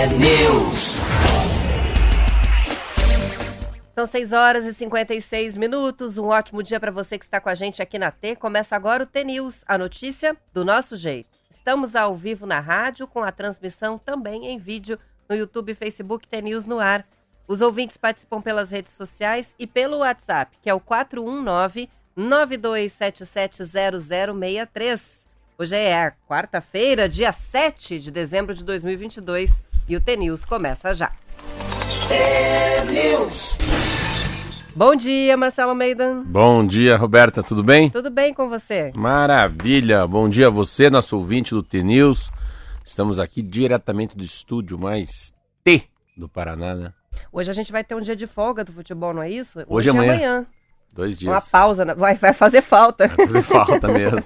T-News. São 6 horas e 56 minutos. Um ótimo dia para você que está com a gente aqui na T. Começa agora o T-News, a notícia do nosso jeito. Estamos ao vivo na rádio, com a transmissão também em vídeo no YouTube e Facebook T-News no ar. Os ouvintes participam pelas redes sociais e pelo WhatsApp, que é o 419 92770063. Hoje é quarta-feira, dia 7 de dezembro de 2022 e o T-News começa já. T-News. Bom dia, Marcelo Almeida. Bom dia, Roberta, tudo bem? Tudo bem com você? Maravilha! Bom dia a você, nosso ouvinte do T-News. Estamos aqui diretamente do estúdio mais T do Paraná, né? Hoje a gente vai ter um dia de folga do futebol, não é isso? Hoje é amanhã. amanhã. Dois dias. Uma pausa, né? vai, vai fazer falta. Vai fazer falta mesmo.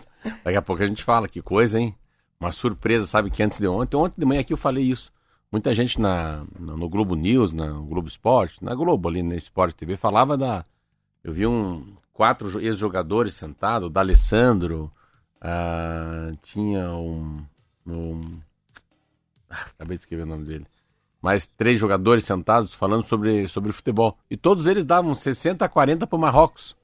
Daqui a pouco a gente fala, que coisa, hein? Uma surpresa, sabe, que antes de ontem, ontem de manhã aqui eu falei isso. Muita gente na, no, Globo News, na, no Globo Esporte, na Globo ali, na Esporte TV, falava da... Eu vi um quatro jo- ex-jogadores sentados, o D'Alessandro, ah, tinha um... um acabei de escrever o nome dele. Mais três jogadores sentados falando sobre, sobre futebol. E todos eles davam 60 a 40 para o Marrocos.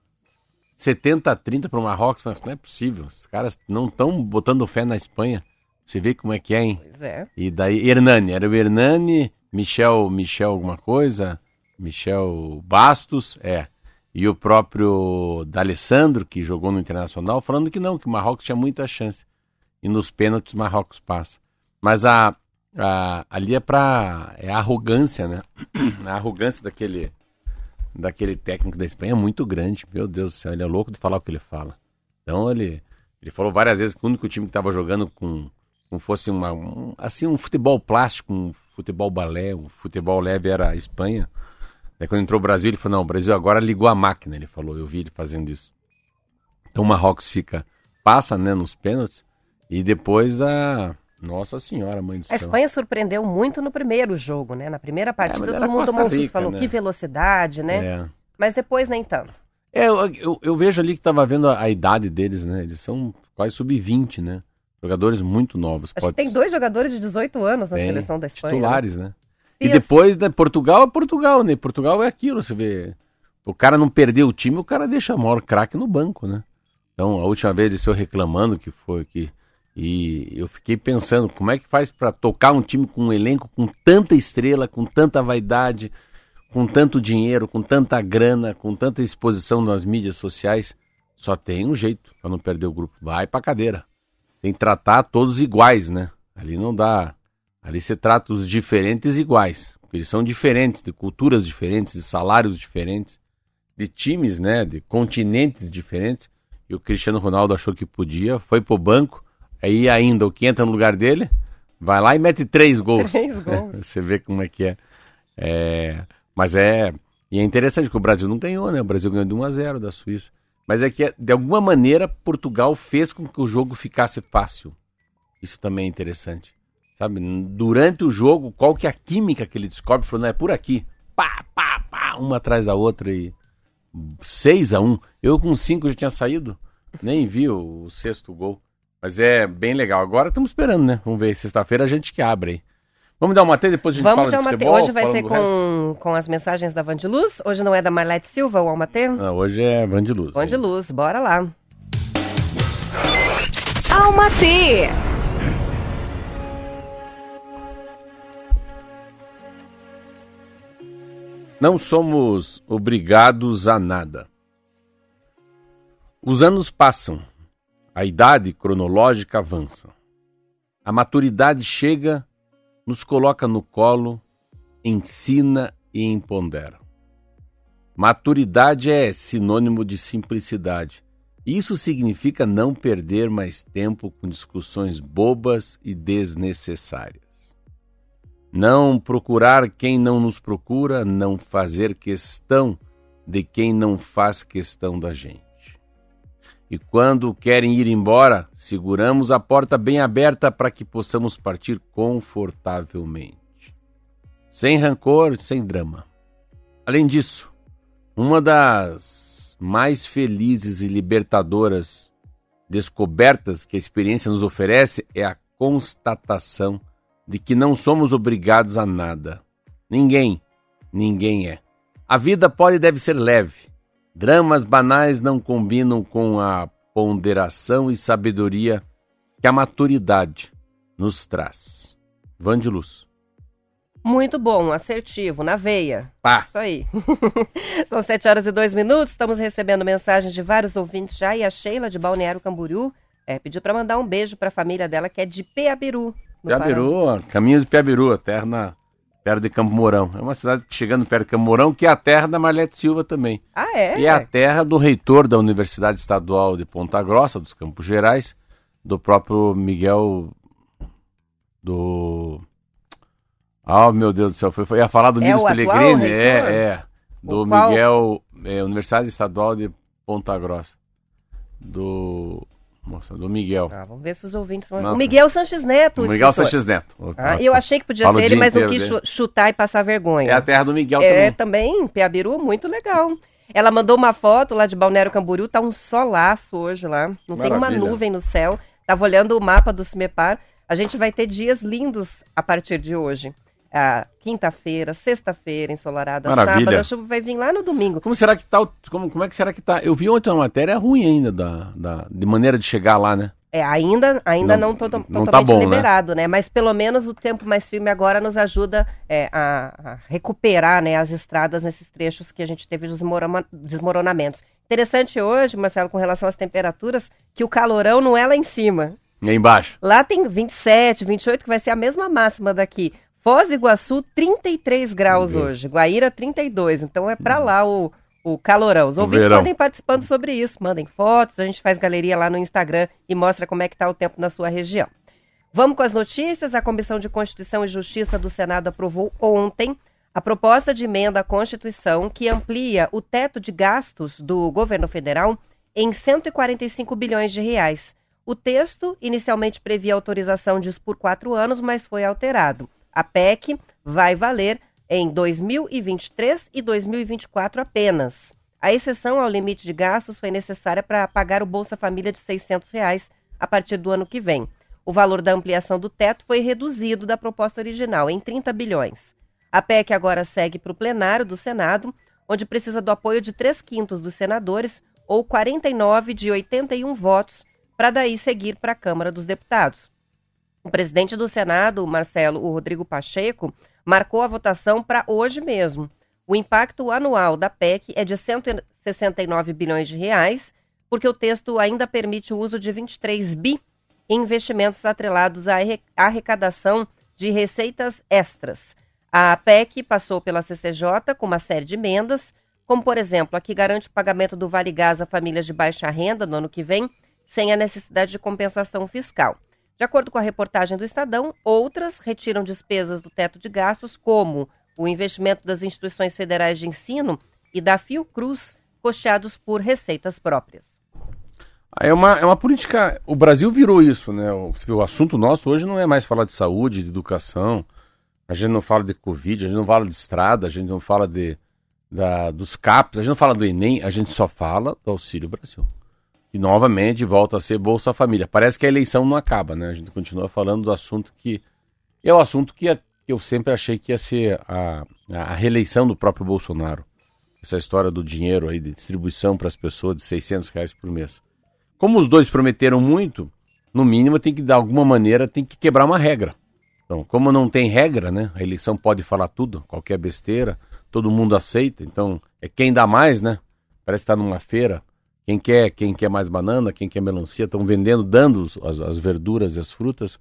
70 a 30 para o Marrocos. Não é possível. Os caras não estão botando fé na Espanha. Você vê como é que é, hein? Pois é. E daí, Hernani, era o Hernani, Michel, Michel alguma coisa, Michel Bastos, é. E o próprio D'Alessandro, que jogou no Internacional, falando que não, que o Marrocos tinha muita chance. E nos pênaltis, o Marrocos passa. Mas a, a- ali é pra. É a arrogância, né? A arrogância daquele, daquele técnico da Espanha é muito grande. Meu Deus do céu, ele é louco de falar o que ele fala. Então ele, ele falou várias vezes que o único time que estava jogando com como fosse uma, um, assim, um futebol plástico, um futebol balé, um futebol leve era a Espanha. Daí quando entrou o Brasil, ele falou, não, o Brasil agora ligou a máquina, ele falou, eu vi ele fazendo isso. Então o Marrocos fica, passa, né, nos pênaltis, e depois da... Nossa Senhora, mãe do A céu. Espanha surpreendeu muito no primeiro jogo, né? Na primeira partida, mas era todo mundo tomou um falou né? que velocidade, né? É. Mas depois nem tanto. É, eu, eu, eu vejo ali que tava vendo a, a idade deles, né, eles são quase sub-20, né, jogadores muito novos. Acho que tem dois jogadores de 18 anos na Tem, seleção da Espanha. né? Titulares, né? E depois, né, Portugal é Portugal, né? Portugal é aquilo, você vê. O cara não perdeu o time, o cara deixa o maior craque no banco, né? Então, a última vez eles eu reclamando que foi que. E eu fiquei pensando, como é que faz pra tocar um time com um elenco com tanta estrela, com tanta vaidade, com tanto dinheiro, com tanta grana, com tanta exposição nas mídias sociais? Só tem um jeito pra não perder o grupo. Vai pra cadeira. Tem que tratar todos iguais, né? Ali não dá. Ali você trata os diferentes iguais. Porque eles são diferentes, de culturas diferentes, de salários diferentes, de times, né? De continentes diferentes. E o Cristiano Ronaldo achou que podia, foi pro banco. Aí ainda o que entra no lugar dele, vai lá e mete três gols. Três gols. você vê como é que é. É, Mas é. E é interessante que o Brasil não ganhou, né? O Brasil ganhou de 1 a 0 da Suíça. Mas é que, de alguma maneira, Portugal fez com que o jogo ficasse fácil. Isso também é interessante. Sabe? Durante o jogo, qual que é a química que ele descobre? Falou, não, é por aqui. Pá, pá, pá, uma atrás da outra e 6 a 1 Eu com 5 já tinha saído. Nem vi o, o sexto gol. Mas é bem legal. Agora estamos esperando, né? Vamos ver. Sexta-feira a gente que abre aí. Vamos dar uma T, depois a gente Vamos fala de de Almatê. futebol. Hoje vai ser com, com as mensagens da Vandiluz. Hoje não é da Marlete Silva, o Almatê? Não, hoje é Vandiluz. Vandiluz, bora lá. Alma T. Não somos obrigados a nada. Os anos passam, a idade cronológica avança. A maturidade chega, nos coloca no colo, ensina e empodera. Maturidade é sinônimo de simplicidade. Isso significa não perder mais tempo com discussões bobas e desnecessárias. Não procurar quem não nos procura, não fazer questão de quem não faz questão da gente. E quando querem ir embora, seguramos a porta bem aberta para que possamos partir confortavelmente. Sem rancor, sem drama. Além disso, uma das mais felizes e libertadoras descobertas que a experiência nos oferece é a constatação de que não somos obrigados a nada. Ninguém, ninguém é. A vida pode e deve ser leve. Dramas banais não combinam com a ponderação e sabedoria que a maturidade nos traz. Van de Luz. Muito bom, assertivo, na veia. Pá. Isso aí. São sete horas e dois minutos, estamos recebendo mensagens de vários ouvintes já e a Sheila de Balneário Camboriú é, pediu para mandar um beijo para a família dela que é de Peabiru. Peabiru, caminhos de Peabiru, terra perto de Campo Mourão. É uma cidade chegando perto de Campo Mourão, que é a terra da Marlete Silva também. Ah, é? E é a terra do reitor da Universidade Estadual de Ponta Grossa, dos Campos Gerais, do próprio Miguel do Oh, meu Deus do céu, foi, foi ia falar do É Milos Pellegrini, é, é, do qual- Miguel, é, Universidade Estadual de Ponta Grossa. Do Nossa, do Miguel. Ah, vamos ver se os ouvintes vão. O Miguel Sanches Neto. o Miguel escritor. Sanches Neto. Ah, eu achei que podia ser ele, mas não quis dele. chu- chutar e passar vergonha. É a terra do Miguel É, também. também, Piabiru, muito legal. Ela mandou uma foto lá de Balneário Camboriú, tá um solaço hoje lá. Não tem uma Maravilha. nuvem no céu. Tava olhando o mapa do Cimepar. A gente vai ter dias lindos a partir de hoje. Ah, Quinta-feira, sexta-feira, ensolarada, Maravilha. sábado. A chuva vai vir lá no domingo. Como será que tá? Como, como é que será que tá? Eu vi ontem uma matéria ruim ainda da, da de maneira de chegar lá, né? É, ainda, ainda Não- não, toto- não totalmente tá bom, né? liberado, né? Mas pelo menos o tempo mais firme agora nos ajuda é, a, a recuperar né, as estradas nesses trechos que a gente teve desmorona- desmoronamentos. Interessante hoje, Marcelo, com relação às temperaturas, que o calorão não é lá em cima. Aí embaixo. Lá tem 27, 28, que vai ser a mesma máxima daqui. Foz do Iguaçu, 33 graus hoje. Guaíra, 32. Então é pra lá o, o calorão. Os O ouvintes verão. podem participando sobre isso. Mandem fotos, a gente faz galeria lá no Instagram e mostra como é que tá o tempo na sua região. Vamos com as notícias. A Comissão de Constituição e Justiça do Senado aprovou ontem a proposta de emenda à Constituição que amplia o teto de gastos do governo federal em 145 bilhões de reais. O texto inicialmente previa autorização disso por quatro anos, mas foi alterado. A PEC vai valer em 2023 e 2024 apenas. A exceção ao limite de gastos foi necessária para pagar o Bolsa Família de 600 reais a partir do ano que vem. O valor da ampliação do teto foi reduzido da proposta original, em 30 bilhões. A PEC agora segue para o plenário do Senado, onde precisa do apoio de 3 quintos dos senadores, ou 49 de 81 votos, para daí seguir para a Câmara dos Deputados. O presidente do Senado, Marcelo o Rodrigo Pacheco, marcou a votação para hoje mesmo. O impacto anual da PEC é de 169 bilhões de reais, porque o texto ainda permite o uso de 23 bi em investimentos atrelados à arre- arrecadação de receitas extras. A PEC passou pela CCJ com uma série de emendas, como por exemplo a que garante o pagamento do Vale Gás a famílias de baixa renda no ano que vem, sem a necessidade de compensação fiscal. De acordo com a reportagem do Estadão, outras retiram despesas do teto de gastos, como o investimento das instituições federais de ensino e da Fiocruz, custeados por receitas próprias. Ah, É uma, é uma política. O Brasil virou isso, né? O, o assunto nosso hoje não é mais falar de saúde, de educação. A gente não fala de Covid, a gente não fala de estrada, a gente não fala de, da, dos CAPs, a gente não fala do Enem, a gente só fala do Auxílio Brasil. E novamente volta a ser Bolsa Família. Parece que a eleição não acaba, né? A gente continua falando do assunto que. É o assunto que, que eu sempre achei que ia ser a, a reeleição do próprio Bolsonaro. Essa história do dinheiro aí, de distribuição para as pessoas de 600 reais por mês. Como os dois prometeram muito, no mínimo tem que, de alguma maneira, tem que quebrar uma regra. Então, como não tem regra, né? A eleição pode falar tudo, qualquer besteira, todo mundo aceita. Então, é quem dá mais, né? Parece estar numa feira. Quem quer, quem quer mais banana, quem quer melancia, estão vendendo, dando as, as verduras e as frutas.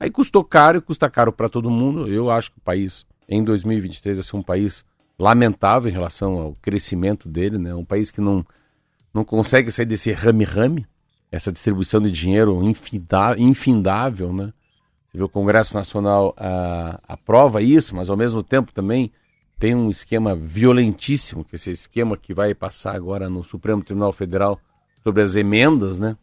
Aí custou caro e custa caro para todo mundo. Eu acho que o país, em 2023, vai ser um país lamentável em relação ao crescimento dele, né? Um país que não, não consegue sair desse rame-rame, essa distribuição de dinheiro infindável, né? Você vê o Congresso Nacional ah, aprova isso, mas ao mesmo tempo também tem um esquema violentíssimo, que é esse esquema que vai passar agora no Supremo Tribunal Federal sobre as emendas, né?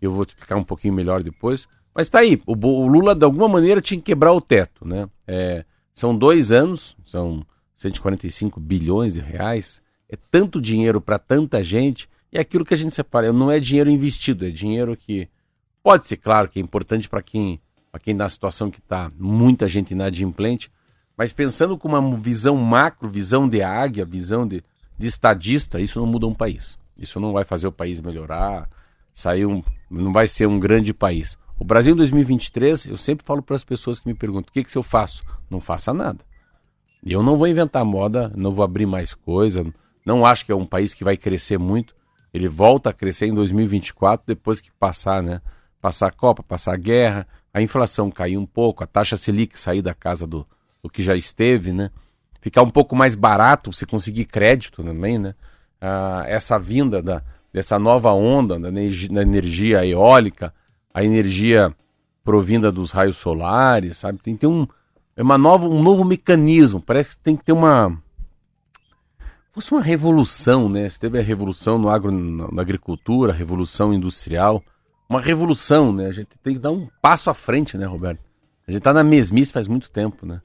Eu vou te explicar um pouquinho melhor depois. Mas tá aí, o, o Lula de alguma maneira tinha que quebrar o teto, né? É, são dois anos, são 145 bilhões de reais, é tanto dinheiro para tanta gente, e é aquilo que a gente separa, não é dinheiro investido, é dinheiro que pode ser, claro, que é importante para quem para quem na situação que está, muita gente inadimplente, mas pensando com uma visão macro, visão de águia, visão de, de estadista, isso não muda um país. Isso não vai fazer o país melhorar, sair um, não vai ser um grande país. O Brasil em 2023, eu sempre falo para as pessoas que me perguntam: o que, que eu faço? Não faça nada. Eu não vou inventar moda, não vou abrir mais coisa, não acho que é um país que vai crescer muito. Ele volta a crescer em 2024 depois que passar, né? Passar a Copa, passar a guerra, a inflação cair um pouco, a taxa Selic sair da casa do, do que já esteve, né? Ficar um pouco mais barato, você conseguir crédito também, né? Ah, essa vinda da, dessa nova onda da da energia eólica, a energia provinda dos raios solares, sabe? Tem que ter um, é uma nova, um novo mecanismo. Parece que tem que ter uma. Fosse uma revolução, né? Teve a revolução no agro, na agricultura, a revolução industrial. Uma revolução, né? A gente tem que dar um passo à frente, né, Roberto? A gente está na mesmice faz muito tempo, né?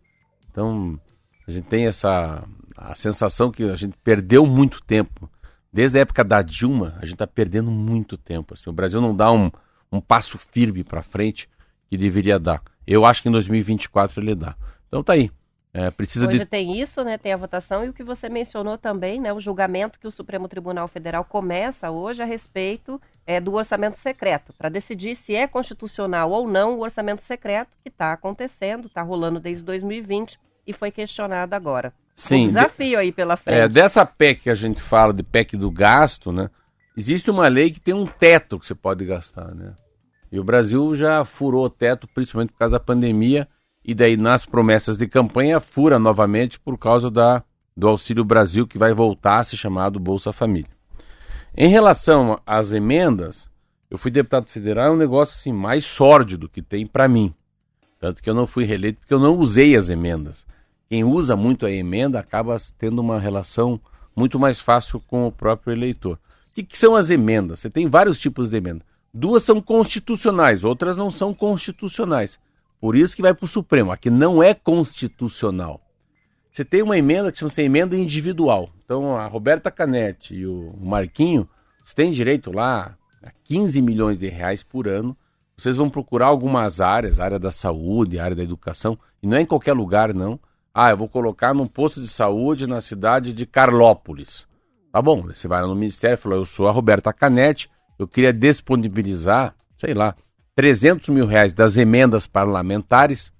Então, a gente tem essa a sensação que a gente perdeu muito tempo. Desde a época da Dilma, a gente está perdendo muito tempo. Assim. O Brasil não dá um, um passo firme para frente que deveria dar. Eu acho que em 2024 ele dá. Então tá aí. É, precisa Hoje de... tem isso, né? Tem a votação e o que você mencionou também, né? O julgamento que o Supremo Tribunal Federal começa hoje a respeito é, do orçamento secreto, para decidir se é constitucional ou não o orçamento secreto que está acontecendo, está rolando desde 2020 e foi questionado agora. Sim. Um desafio aí pela frente. É, dessa PEC que a gente fala, de PEC do gasto, né? Existe uma lei que tem um teto que você pode gastar, né? E o Brasil já furou o teto, principalmente por causa da pandemia, e daí nas promessas de campanha fura novamente por causa da, do Auxílio Brasil, que vai voltar a ser chamado Bolsa Família. Em relação às emendas, eu fui deputado federal, é um negócio assim, mais sórdido que tem para mim. Tanto que eu não fui reeleito porque eu não usei as emendas. Quem usa muito a emenda acaba tendo uma relação muito mais fácil com o próprio eleitor. O que, que são as emendas? Você tem vários tipos de emenda. Duas são constitucionais, outras não são constitucionais. Por isso que vai para o Supremo. Aqui não é constitucional. Você tem uma emenda que chama-se emenda individual. Então a Roberta Canetti e o Marquinho, vocês têm direito lá a 15 milhões de reais por ano. Vocês vão procurar algumas áreas, área da saúde, área da educação, e não é em qualquer lugar, não. Ah, eu vou colocar num posto de saúde na cidade de Carlópolis. Tá bom, você vai lá no ministério e fala, eu sou a Roberta Canetti, eu queria disponibilizar, sei lá, 300 mil reais das emendas parlamentares,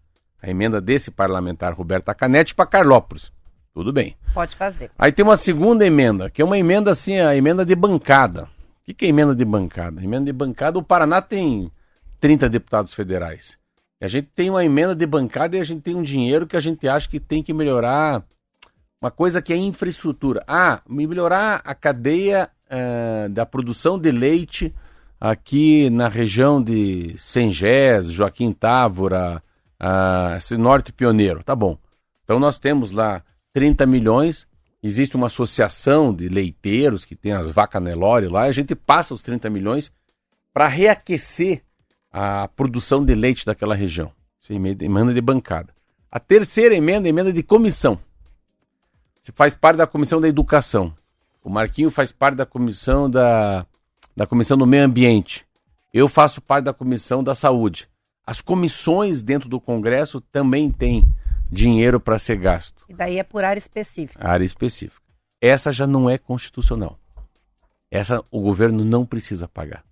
a emenda desse parlamentar Roberta Canetti para Carlópolis. Tudo bem. Pode fazer. Aí tem uma segunda emenda, que é uma emenda assim, a emenda de bancada. O que é emenda de bancada? Emenda de bancada, o Paraná tem 30 deputados federais. A gente tem uma emenda de bancada e a gente tem um dinheiro que a gente acha que tem que melhorar uma coisa que é infraestrutura. Ah, melhorar a cadeia uh, da produção de leite aqui na região de Sengés, Joaquim Távora, uh, esse norte pioneiro. Tá bom. Então nós temos lá 30 milhões, existe uma associação de leiteiros que tem as vacas Nelore lá, a gente passa os 30 milhões para reaquecer a produção de leite daquela região. Isso emenda de bancada. A terceira emenda é emenda de comissão. Você faz parte da comissão da educação. O Marquinho faz parte da comissão da, da comissão do meio ambiente. Eu faço parte da comissão da saúde. As comissões dentro do Congresso também têm dinheiro para ser gasto. E daí é por área específica. Área específica. Essa já não é constitucional. Essa o governo não precisa pagar.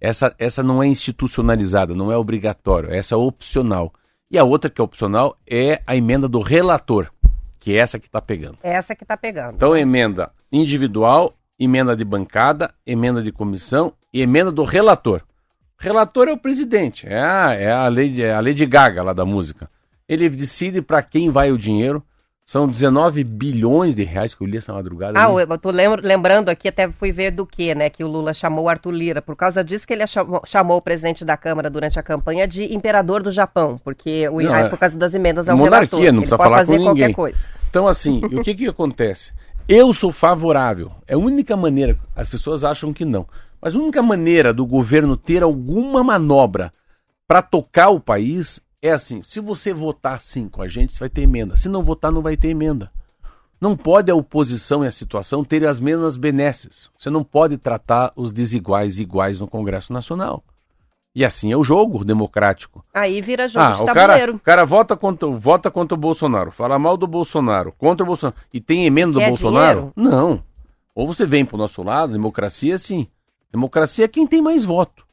Essa, essa não é institucionalizada, não é obrigatório, essa é opcional. E a outra que é opcional é a emenda do relator que é essa que está pegando. É essa que está pegando. Então, emenda individual, emenda de bancada, emenda de comissão e emenda do relator. Relator é o presidente, é a, é a, lei, é a Lady Gaga lá da música. Ele decide para quem vai o dinheiro são 19 bilhões de reais que eu li essa madrugada. Ah, eu tô lembrando aqui, até fui ver do que, né, que o Lula chamou o Arthur Lira. Por causa disso que ele chamou, chamou, o presidente da Câmara durante a campanha de imperador do Japão, porque o, não, é, por causa das emendas ao monarquia, relator. não precisa falar com ninguém. Coisa. Então, assim, o que que acontece? Eu sou favorável. É a única maneira, as pessoas acham que não, mas a única maneira do governo ter alguma manobra para tocar o país é assim: se você votar sim com a gente, você vai ter emenda. Se não votar, não vai ter emenda. Não pode a oposição e a situação terem as mesmas benesses. Você não pode tratar os desiguais iguais no Congresso Nacional. E assim é o jogo democrático. Aí vira jogo Ah, de o tabuleiro. cara, o cara vota, contra, vota contra o Bolsonaro, fala mal do Bolsonaro, contra o Bolsonaro, e tem emenda do Bolsonaro? Não. Ou você vem pro nosso lado, democracia sim. Democracia é quem tem mais voto.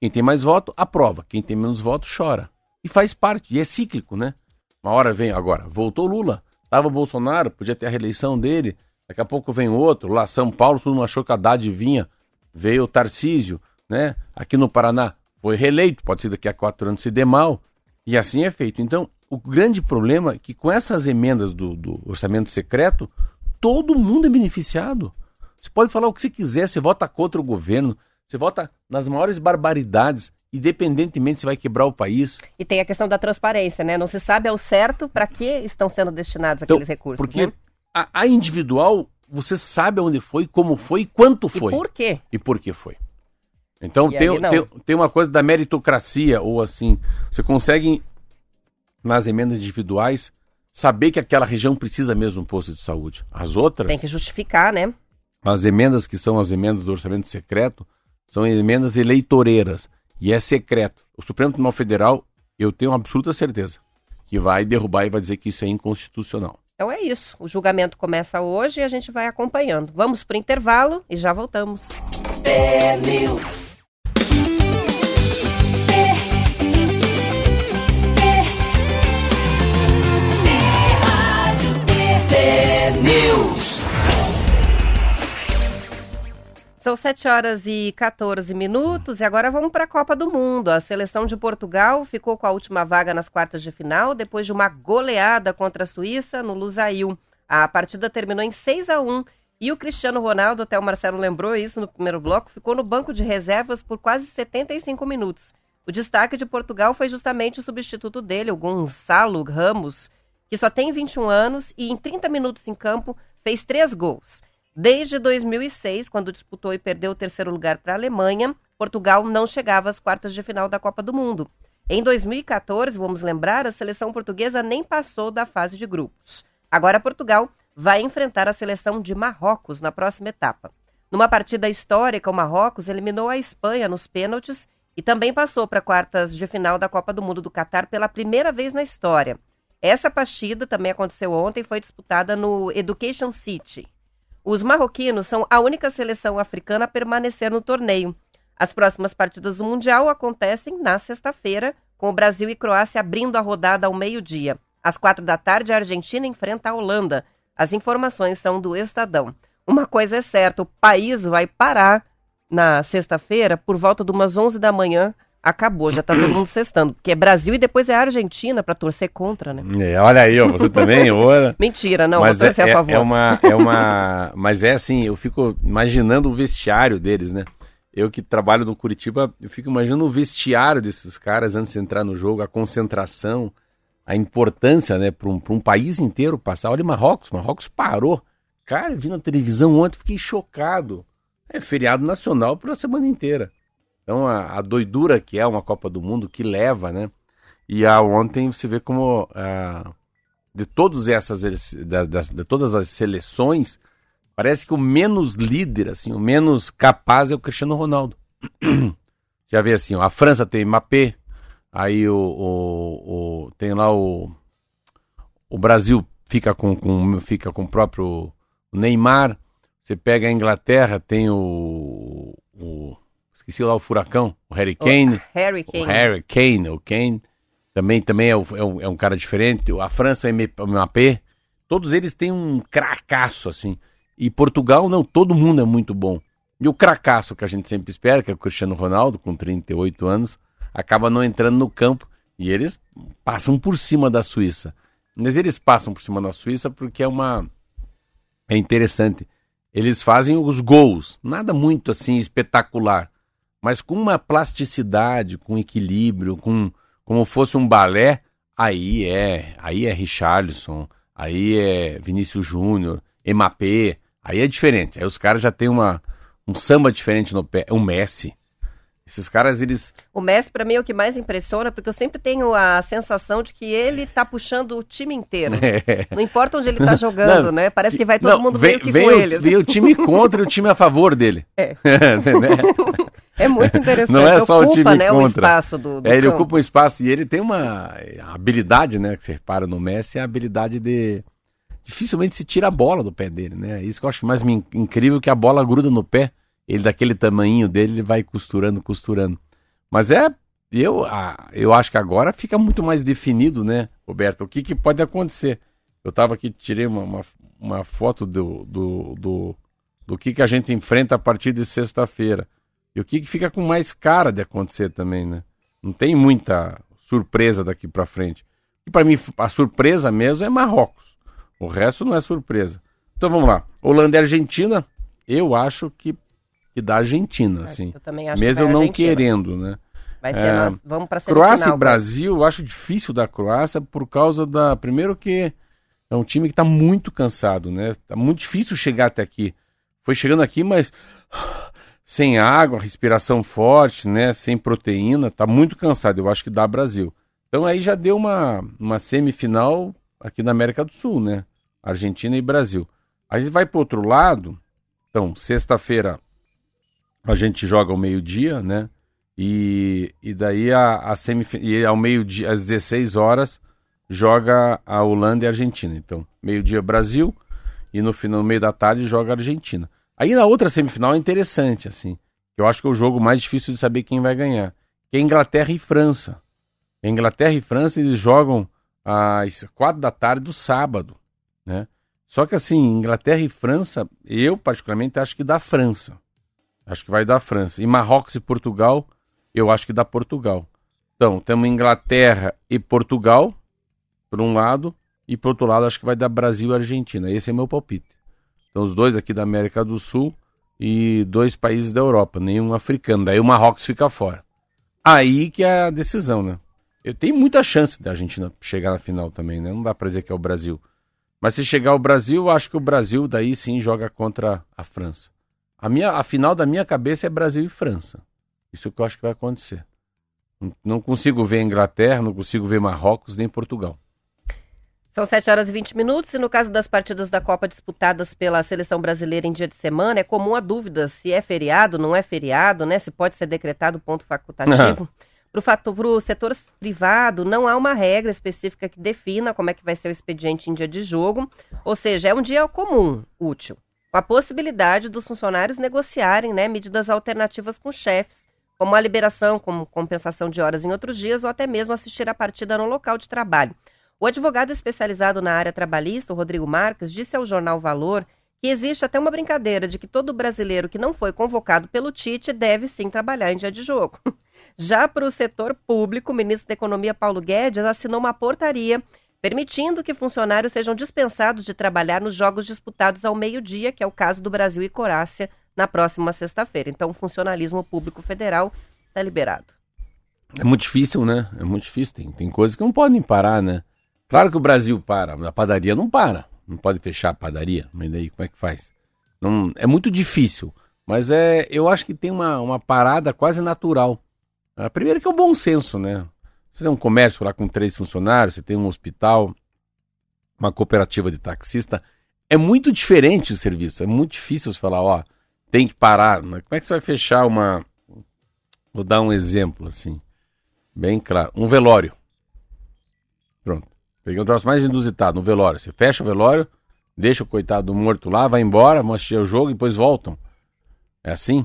Quem tem mais voto, aprova. Quem tem menos voto, chora. E faz parte, e é cíclico, né? Uma hora vem, agora, voltou Lula, tava Bolsonaro, podia ter a reeleição dele, daqui a pouco vem outro, lá São Paulo, todo mundo achou que a Haddad vinha, veio o Tarcísio, né? Aqui no Paraná foi reeleito, pode ser daqui a quatro anos se dê mal, e assim é feito. Então, o grande problema é que com essas emendas do, do orçamento secreto, todo mundo é beneficiado. Você pode falar o que você quiser, você vota contra o governo, você vota nas maiores barbaridades, independentemente se vai quebrar o país. E tem a questão da transparência, né? Não se sabe ao certo para que estão sendo destinados Então, aqueles recursos. Porque né? a, a individual, você sabe onde foi, como foi, quanto foi. E por quê? e por que foi. Então E tem, tem, tem uma coisa da meritocracia, ou assim, você consegue, nas emendas individuais, saber que aquela região precisa mesmo de um posto de saúde. As outras, Tem que justificar, né? As emendas que são as emendas do orçamento secreto, são emendas eleitoreiras, e é secreto. O Supremo Tribunal Federal, eu tenho absoluta certeza, que vai derrubar e vai dizer que isso é inconstitucional. Então é isso. O julgamento começa hoje e a gente vai acompanhando. Vamos pro intervalo e já voltamos. São 7 horas e 14 minutos e agora vamos para a Copa do Mundo. A seleção de Portugal ficou com a última vaga nas quartas de final depois de uma goleada contra a Suíça no Lusail. A partida terminou em 6 a 1 e o Cristiano Ronaldo, até o Marcelo lembrou isso no primeiro bloco, ficou no banco de reservas por quase 75 minutos. O destaque de Portugal foi justamente o substituto dele, o Gonçalo Ramos, que só tem 21 anos e em 30 minutos em campo fez três gols. Desde 2006, quando disputou e perdeu o terceiro lugar para a Alemanha, Portugal não chegava às quartas de final da Copa do Mundo. Em 2014, vamos lembrar, a seleção portuguesa nem passou da fase de grupos. Agora Portugal vai enfrentar a seleção de Marrocos na próxima etapa. Numa partida histórica, o Marrocos eliminou a Espanha nos pênaltis e também passou para quartas de final da Copa do Mundo do Catar pela primeira vez na história. Essa partida também aconteceu ontem e foi disputada no Education City. Os marroquinos são a única seleção africana a permanecer no torneio. As próximas partidas do Mundial acontecem na sexta-feira, com o Brasil e Croácia abrindo a rodada ao meio-dia. Às quatro da tarde, a Argentina enfrenta a Holanda. As informações são do Estadão. Uma coisa é certa, o país vai parar na sexta-feira por volta de umas 11 da manhã. Acabou, já tá todo mundo sextando. Porque é Brasil e depois é Argentina para torcer contra, né? É, olha aí, ó, você também, ora. Mentira, não, mas vou torcer é, a favor. é uma, é uma. Mas é assim, eu fico imaginando o vestiário deles, né? Eu que trabalho no Curitiba, eu fico imaginando o vestiário desses caras antes de entrar no jogo, a concentração, a importância, né, para um, pra um país inteiro passar. Olha, Marrocos, Marrocos parou. Cara, eu vi na televisão ontem, fiquei chocado. É feriado nacional por a semana inteira. Então, a, a doidura que é uma Copa do Mundo, que leva, né? E a, ontem você vê como ah, de todas essas das- de todas as seleções, parece que o menos líder, assim, o menos capaz é o Cristiano Ronaldo. Já vê assim, ó, a França tem Mbappé, aí o, o- o- tem lá o o Brasil fica com, com fica com o próprio Neymar. Você pega a Inglaterra, tem o, o esqueci lá o furacão, o Harry Kane. Harry O Kane. Harry Kane, o Kane, também, também é, o- é um, é um cara diferente. A França é M- MAP. Todos eles têm um cracaço, assim. E Portugal, não, todo mundo é muito bom. E o cracaço que a gente sempre espera, que é o Cristiano Ronaldo, com 38 anos, acaba não entrando no campo. E eles passam por cima da Suíça. Mas eles passam por cima da Suíça porque é uma. É interessante. Eles fazem os gols. Nada muito assim espetacular mas com uma plasticidade, com equilíbrio, com como fosse um balé, aí é, aí é Richarlison, aí é Vinícius Júnior, Mbappé, aí é diferente. Aí os caras já têm uma um samba diferente no pé, o Messi. Esses caras eles O Messi, pra mim, é o que mais impressiona, porque eu sempre tenho a sensação de que ele tá puxando o time inteiro. Não importa onde ele tá jogando, Não, né? Parece que vai todo Não, mundo vem, meio que vem com o, ele. vem o time contra e o time a favor dele. É. Entendeu? É muito interessante. Não é só ocupa, o time né, contra. o espaço do, do é, ele campo. ocupa um espaço e ele tem uma habilidade, né? Que você repara no Messi, é a habilidade de. Dificilmente se tira a bola do pé dele, né? Isso que eu acho mais incrível que a bola gruda no pé. Ele, daquele tamanho dele, ele vai costurando, costurando. Mas é. Eu, ah, eu acho que agora fica muito mais definido, né, Roberto? O que, que pode acontecer? Eu estava aqui, tirei uma, uma, uma foto do, do, do, do que, que a gente enfrenta a partir de sexta-feira. E o que, que fica com mais cara de acontecer também, né? Não tem muita surpresa daqui para frente. E para mim, a surpresa mesmo é Marrocos. O resto não é surpresa. Então vamos lá. Holanda e Argentina, eu acho que, que dá Argentina, assim. Eu também acho Mesmo que não Argentina. querendo, né? Vai ser, É, nós vamos para Croácia e Brasil, eu acho difícil da Croácia por causa da. Primeiro que é um time que está muito cansado, né? Tá muito difícil chegar até aqui. Foi chegando aqui, mas sem água, respiração forte, né? Sem proteína, tá muito cansado. Eu acho que dá Brasil. Então aí já deu uma, uma semifinal aqui na América do Sul, né? Argentina e Brasil. A gente vai para outro lado. Então, sexta-feira a gente joga ao meio-dia, né? E, e daí a, a e ao meio-dia, às 16 horas, joga a Holanda e a Argentina. Então, meio-dia Brasil e no final, no meio da tarde, joga a Argentina. Aí na outra semifinal é interessante, assim. Eu acho que é o jogo mais difícil de saber quem vai ganhar. Que é Inglaterra e França. Inglaterra e França, eles jogam às quatro da tarde do sábado, né? Só que assim, Inglaterra e França, eu particularmente acho que dá França. Acho que vai dar França. E Marrocos e Portugal, eu acho que dá Portugal. Então, temos Inglaterra e Portugal, por um lado, e por outro lado, acho que vai dar Brasil e Argentina. Esse é meu palpite. Então, os dois aqui da América do Sul e dois países da Europa, nenhum africano. Daí o Marrocos fica fora. Aí que é a decisão, né? Eu tenho muita chance da Argentina chegar na final também, né? Não dá pra dizer que é o Brasil. Mas se chegar o Brasil, acho que o Brasil daí sim joga contra a França. A, minha, a final da minha cabeça é Brasil e França. Isso que eu acho que vai acontecer. Não- Não consigo ver Inglaterra, não consigo ver Marrocos nem Portugal. São 7 horas e 20 minutos e no caso das partidas da Copa disputadas pela seleção brasileira em dia de semana, é comum a dúvida se é feriado, não é feriado, né? Se pode ser decretado ponto facultativo. Para o setor privado, não há uma regra específica que defina como é que vai ser o expediente em dia de jogo, ou seja, é um dia comum, útil, com a possibilidade dos funcionários negociarem né, medidas alternativas com chefes, como a liberação, como compensação de horas em outros dias, ou até mesmo assistir a partida no local de trabalho. O advogado especializado na área trabalhista, Rodrigo Marques, disse ao jornal Valor que existe até uma brincadeira de que todo brasileiro que não foi convocado pelo Tite deve sim trabalhar em dia de jogo. Já para o setor público, o ministro da Economia Paulo Guedes assinou uma portaria permitindo que funcionários sejam dispensados de trabalhar nos jogos disputados ao meio-dia, que é o caso do Brasil e Croácia, na próxima sexta-feira. Então, o funcionalismo público federal está liberado. É muito difícil, né? É muito difícil. Tem, tem coisas que não podem parar, né? Claro que o Brasil para, a padaria não para. Não pode fechar a padaria, mas daí como é que faz? Não, é muito difícil, mas é, eu acho que tem uma, uma parada quase natural. A primeira que é o bom senso, né? Você tem um comércio lá com três funcionários, você tem um hospital, uma cooperativa de taxista, é muito diferente o serviço, é muito difícil você falar, ó, tem que parar. Mas como é que você vai fechar uma... Vou dar um exemplo, assim, bem claro. Um velório. Peguei um troço mais inusitado, no velório. Você fecha o velório, deixa o coitado do morto lá, vai embora, vão assistir o jogo e depois voltam. É assim?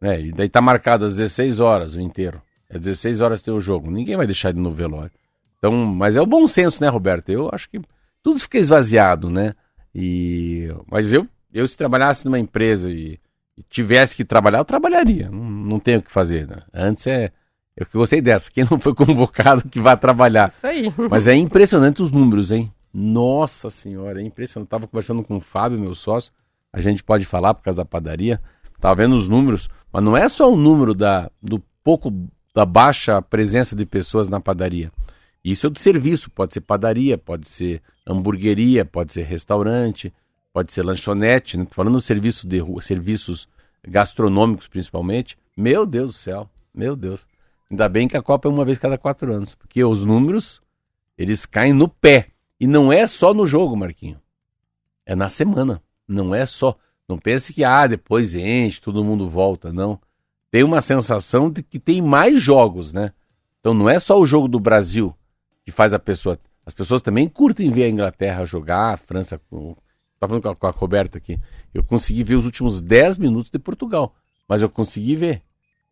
É, e daí tá marcado às 16 horas o inteiro. É 16 horas tem o jogo. Ninguém vai deixar ele no velório. Então, mas é o bom senso, né, Roberto? Eu acho que tudo fica esvaziado, né? E mas eu, eu se trabalhasse numa empresa e, e tivesse que trabalhar, eu trabalharia. Não, não tenho o que fazer, né? Antes é eu que gostei dessa. Quem não foi convocado que vá trabalhar. Isso aí. Mas é impressionante os números, hein? Nossa senhora, é impressionante. Eu tava conversando com o Fábio, meu sócio. A gente pode falar por causa da padaria. Tava vendo os números, mas não é só o número da, do pouco da baixa presença de pessoas na padaria. Isso é do serviço, pode ser padaria, pode ser hamburgueria, pode ser restaurante, pode ser lanchonete, né? Tô falando serviço de rua, serviços gastronômicos principalmente. Meu Deus do céu, meu Deus. Ainda bem que a Copa é uma vez cada quatro anos, porque os números, eles caem no pé. E não é só no jogo, Marquinho. É na semana. Não é só. Não pense que, ah, depois enche, todo mundo volta. Não. tem uma sensação de que tem mais jogos, né? Então não é só o jogo do Brasil que faz a pessoa. As pessoas também curtem ver a Inglaterra jogar, a França. Estava falando com a, com a Roberta aqui. Eu consegui ver os últimos 10 minutos de Portugal, mas eu consegui ver.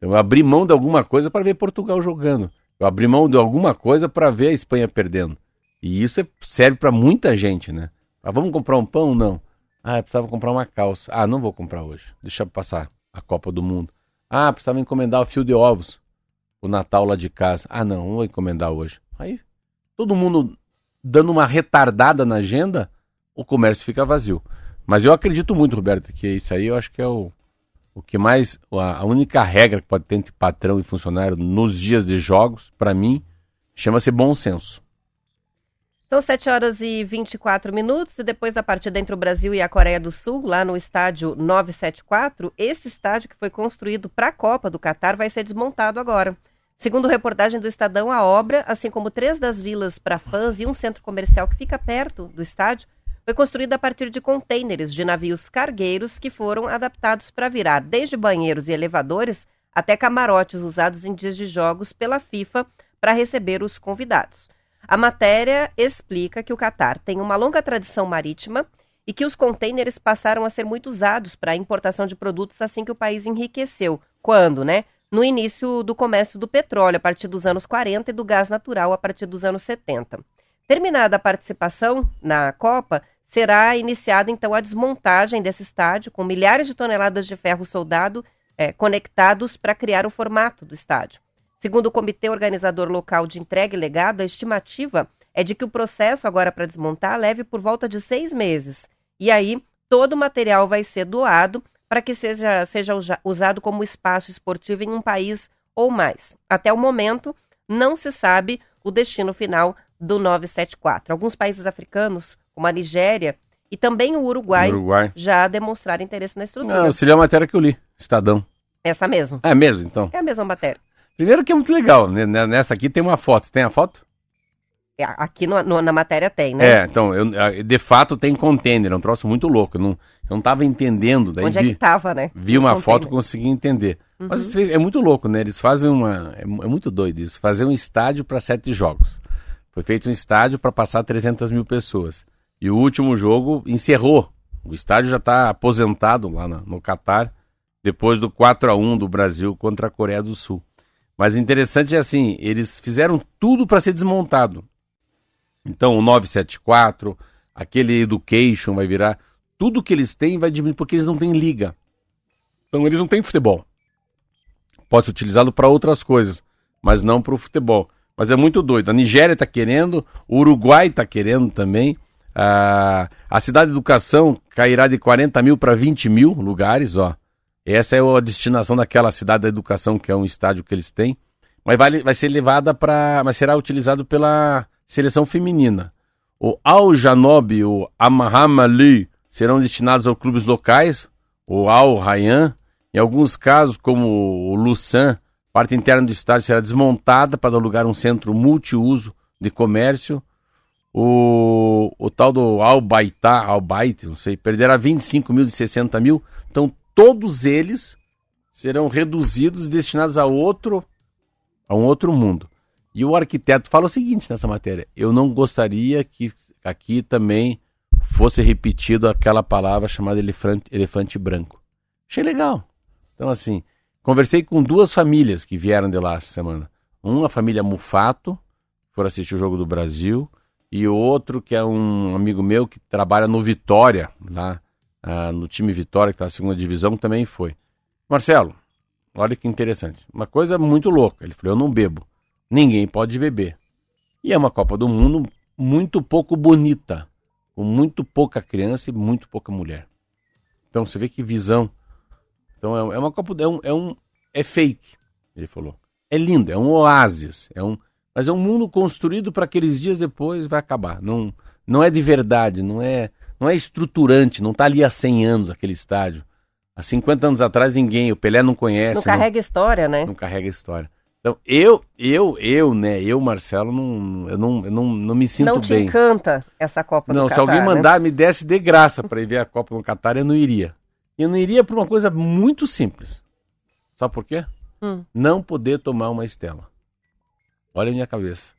Eu abri mão de alguma coisa para ver Portugal jogando. Eu abri mão de alguma coisa para ver a Espanha perdendo. E isso é, serve para muita gente, né? Ah, vamos comprar um pão? Não. Ah, precisava comprar uma calça. Ah, não vou comprar hoje. Deixa passar a Copa do Mundo. Ah, precisava encomendar o fio de ovos. O Natal lá de casa. Ah, não, não vou encomendar hoje. Aí, todo mundo dando uma retardada na agenda, o comércio fica vazio. Mas eu acredito muito, Roberto, que isso aí eu acho que é o, o que mais. A, única regra que pode ter entre patrão e funcionário nos dias de jogos, para mim, chama-se bom senso. São 7 horas e 24 minutos e depois da partida entre o Brasil e a Coreia do Sul, lá no estádio 974, esse estádio que foi construído para a Copa do Catar vai ser desmontado agora. Segundo reportagem do Estadão, a obra, assim como três das vilas para fãs e um centro comercial que fica perto do estádio, foi construída a partir de contêineres de navios cargueiros que foram adaptados para virar desde banheiros e elevadores até camarotes usados em dias de jogos pela FIFA para receber os convidados. A matéria explica que o Catar tem uma longa tradição marítima e que os contêineres passaram a ser muito usados para a importação de produtos assim que o país enriqueceu. Quando, né? No início do comércio do petróleo, a partir dos anos 40, e do gás natural, a partir dos anos 70. Terminada a participação na Copa, será iniciada então a desmontagem desse estádio, com milhares de toneladas de ferro soldado é, conectados para criar o formato do estádio. Segundo o comitê organizador local de entrega e legado, a estimativa é de que o processo agora para desmontar leve por volta de seis meses. E aí, todo o material vai ser doado para que seja, seja usado como espaço esportivo em um país ou mais. Até o momento, não se sabe o destino final do 974. Alguns países africanos, como a Nigéria e também o Uruguai, Uruguai. já demonstraram interesse na estrutura. Não, seria a matéria que eu li, Estadão. Essa mesmo. É mesmo, então? É a mesma matéria. Primeiro que é muito legal, né? Nessa aqui tem uma foto. Você tem a foto? É, aqui no, no, na matéria tem, né? É, então, eu, de fato tem container, é um troço muito louco. Eu não, eu não tava entendendo. Daí Onde vi, é que tava, né? Vi uma foto e consegui entender. Uhum. Mas é muito louco, né? Eles fazem uma. É, é muito doido isso. Fazer um estádio para sete jogos. Foi feito um estádio para passar 300 mil pessoas. E o último jogo encerrou. O estádio já está aposentado lá no, no Catar, depois do 4 a 1 do Brasil contra a Coreia do Sul. Mas interessante é assim, eles fizeram tudo para ser desmontado. Então o 974, aquele Education vai virar, tudo que eles têm vai diminuir porque eles não têm liga. Então eles não têm futebol. Pode ser utilizado para outras coisas, mas não para o futebol. Mas é muito doido. A Nigéria está querendo, o Uruguai está querendo também. A, a cidade de educação cairá de 40 mil para 20 mil lugares, ó. Essa é a destinação daquela cidade da educação, que é um estádio que eles têm. Mas vai, vai ser levada para. Mas será utilizado pela seleção feminina. O Al Janob e o Amahamali serão destinados aos clubes locais, o Al Rayyan. Em alguns casos, como o Lusan, parte interna do estádio será desmontada para dar lugar a um centro multiuso de comércio. O, o tal do Al Baitá, Al Bait, não sei, perderá 25 mil de 60 mil. Então, todos eles serão reduzidos e destinados a outro, a um outro mundo. E o arquiteto fala o seguinte nessa matéria: eu não gostaria que aqui também fosse repetido aquela palavra chamada elefante, elefante branco. Achei legal. Então, assim, conversei com duas famílias que vieram de lá essa semana. Uma família Mufato, foram assistir o Jogo do Brasil, e outro que é um amigo meu que trabalha no Vitória, lá ah, no time Vitória, que está na segunda divisão, também foi. Marcelo, olha que interessante. Uma coisa muito louca. Ele falou: eu não bebo. Ninguém pode beber. E é uma Copa do Mundo muito pouco bonita, com muito pouca criança e muito pouca mulher. Então você vê que visão. Então é, é uma Copa. É um, é um. É fake, ele falou. É lindo, é um oásis. É um, mas é um mundo construído para aqueles dias depois vai acabar. Não, não é de verdade, não é não é estruturante, não está ali há 100 anos aquele estádio. Há 50 anos atrás ninguém, o Pelé não conhece. Não carrega não, história, né? Não carrega história. Então, eu, eu, eu, né, eu, Marcelo, não, eu não, eu não, não me sinto bem. Não te bem. encanta essa Copa não, do Catar, Não, se alguém mandar, né? me desse de graça para ir ver a Copa no Catar, eu não iria. Eu não iria por uma coisa muito simples. Sabe por quê? Hum. Não poder tomar uma Estela. Olha a minha cabeça.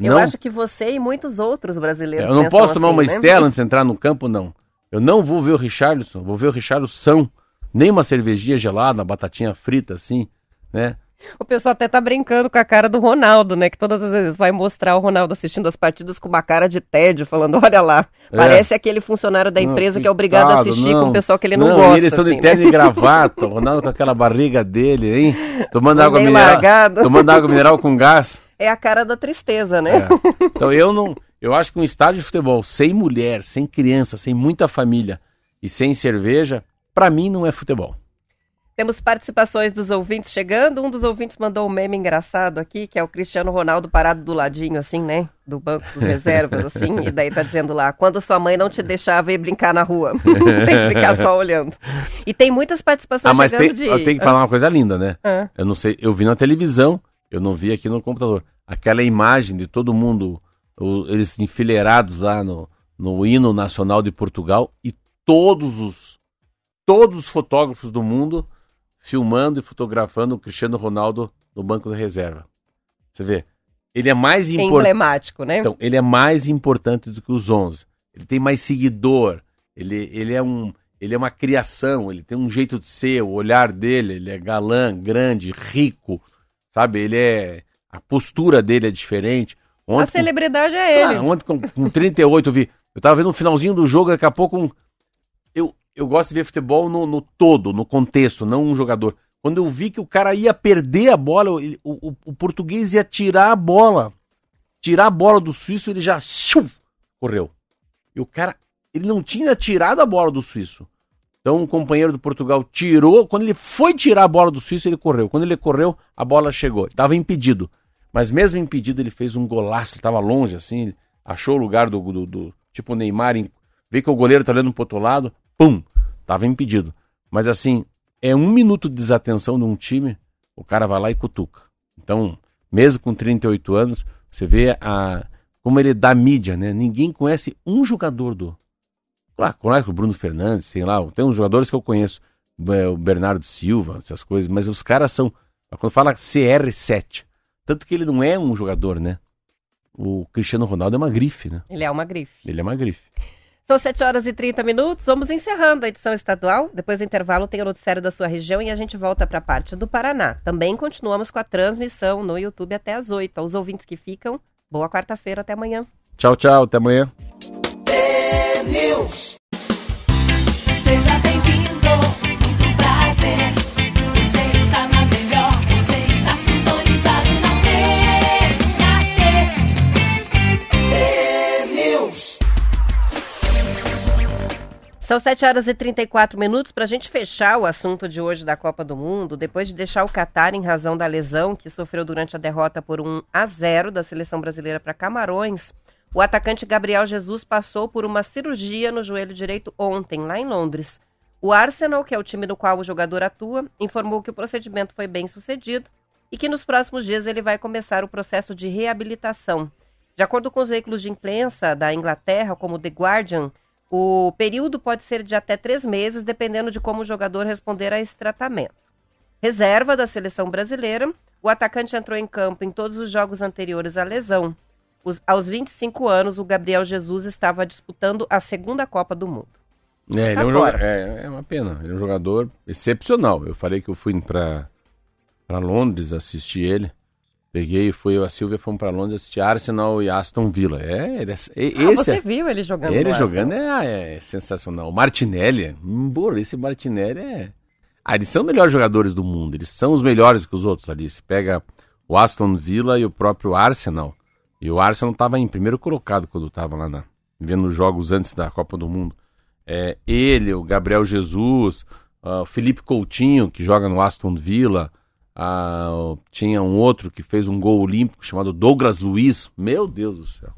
Eu não... acho que você e muitos outros brasileiros. Eu não posso tomar assim, uma né? Estela antes de entrar no campo, não. Eu não vou ver o Richardson, vou ver o Richardson. Nem uma cervejinha gelada, uma batatinha frita assim, né? O pessoal até tá brincando com a cara do Ronaldo, né? Que todas as vezes vai mostrar o Ronaldo assistindo as partidas com uma cara de tédio, falando: olha lá, é. parece aquele funcionário da empresa não, que é obrigado a assistir não, com o pessoal que ele não, não gosta. Eles estão assim, de terno né? e gravata, o Ronaldo com aquela barriga dele, hein? Tomando água mineral. Largado. Tomando água mineral com gás. É a cara da tristeza, né? É. Então eu não. Eu acho que um estádio de futebol sem mulher, sem criança, sem muita família e sem cerveja, para mim não é futebol. Temos participações dos ouvintes chegando. Um dos ouvintes mandou um meme engraçado aqui, que é o Cristiano Ronaldo parado do ladinho, assim, né? Do banco dos reservas, assim. e daí tá dizendo lá, quando sua mãe não te deixava ir brincar na rua. tem que ficar só olhando. E tem muitas participações ah, mas chegando tem, de... Eu tenho que falar uma coisa linda, né? Ah. Eu não sei, eu vi na televisão, eu não vi aqui no computador. Aquela imagem de todo mundo, o, eles enfileirados lá no, no hino nacional de Portugal e todos os, todos os fotógrafos do mundo filmando e fotografando o Cristiano Ronaldo no banco da reserva. Você vê, ele é mais importante. Emblemático, né? Então, ele é mais importante do que os 11. Ele tem mais seguidor, ele, ele é um ele é uma criação, ele tem um jeito de ser, o olhar dele, ele é galã, grande, rico, sabe? Ele é a postura dele é diferente. Ontem, a celebridade é ele. Ah, ontem com, com 38 eu vi, eu tava vendo o finalzinho do jogo, daqui a pouco um, eu eu gosto de ver futebol no, no, todo, no contexto, não um jogador. Quando eu vi que o cara ia perder a bola, ele, o, o, o, português ia tirar a bola. Tirar a bola do suíço, ele já shum, correu. E o cara, ele não tinha tirado a bola do suíço. Então um companheiro do Portugal tirou. Quando ele foi tirar a bola do suíço, ele correu. Quando ele correu, a bola chegou. Estava impedido. Mas mesmo impedido, ele fez um golaço. Ele estava longe, assim. Achou o lugar do, do, do tipo Neymar. Em, vê que o goleiro está olhando para outro lado pum, tava impedido. Mas assim, é um minuto de desatenção de um time, o cara vai lá e cutuca. Então, mesmo com 38 anos, você vê a, como ele dá mídia, né? Ninguém conhece um jogador do. Claro, conhece o Bruno Fernandes, sei lá, tem uns jogadores que eu conheço, é, o Bernardo Silva, essas coisas, mas os caras são. Quando fala CR7, tanto que ele não é um jogador, né? O Cristiano Ronaldo é uma grife, né? Ele é uma grife. Ele é uma grife. São 7 horas e 30 minutos. Vamos encerrando a edição estadual. Depois do intervalo tem o noticiário da sua região e a gente volta para a parte do Paraná. Também continuamos com a transmissão no YouTube até às 8. Aos ouvintes que ficam, boa quarta-feira, até amanhã. Tchau, tchau, até amanhã. São 7 horas e 34 minutos para a gente fechar o assunto de hoje da Copa do Mundo, depois de deixar o Catar em razão da lesão que sofreu durante a derrota por 1 a 0 da seleção brasileira para Camarões. O atacante Gabriel Jesus passou por uma cirurgia no joelho direito ontem, lá em Londres. O Arsenal, que é o time no qual o jogador atua, informou que o procedimento foi bem sucedido e que nos próximos dias ele vai começar o processo de reabilitação. De acordo com os veículos de imprensa da Inglaterra, como The Guardian, o período pode ser de até três meses, dependendo de como o jogador responder a esse tratamento. Reserva da seleção brasileira, o atacante entrou em campo em todos os jogos anteriores à lesão. Os, aos 25 anos, o Gabriel Jesus estava disputando a segunda Copa do Mundo. É, ele é, um é, é, uma pena. Ele é um jogador excepcional. Eu falei que eu fui para Londres assistir ele. Peguei, foi a Silvia fomos para Londres assistir Arsenal e Aston Villa. É, ele é, esse ah, você é, viu ele jogando? Ele jogando é, é, sensacional. O Martinelli, hum, esse Martinelli é. Ah, eles são os melhores jogadores do mundo. Eles são os melhores que os outros ali. Você pega o Aston Villa e o próprio Arsenal. E o Arsenal estava em primeiro colocado quando estava lá na, vendo os jogos antes da Copa do Mundo. É, ele, o Gabriel Jesus, uh, o Felipe Coutinho, que joga no Aston Villa. Ah, tinha um outro que fez um gol olímpico chamado Douglas Luiz. Meu Deus do céu.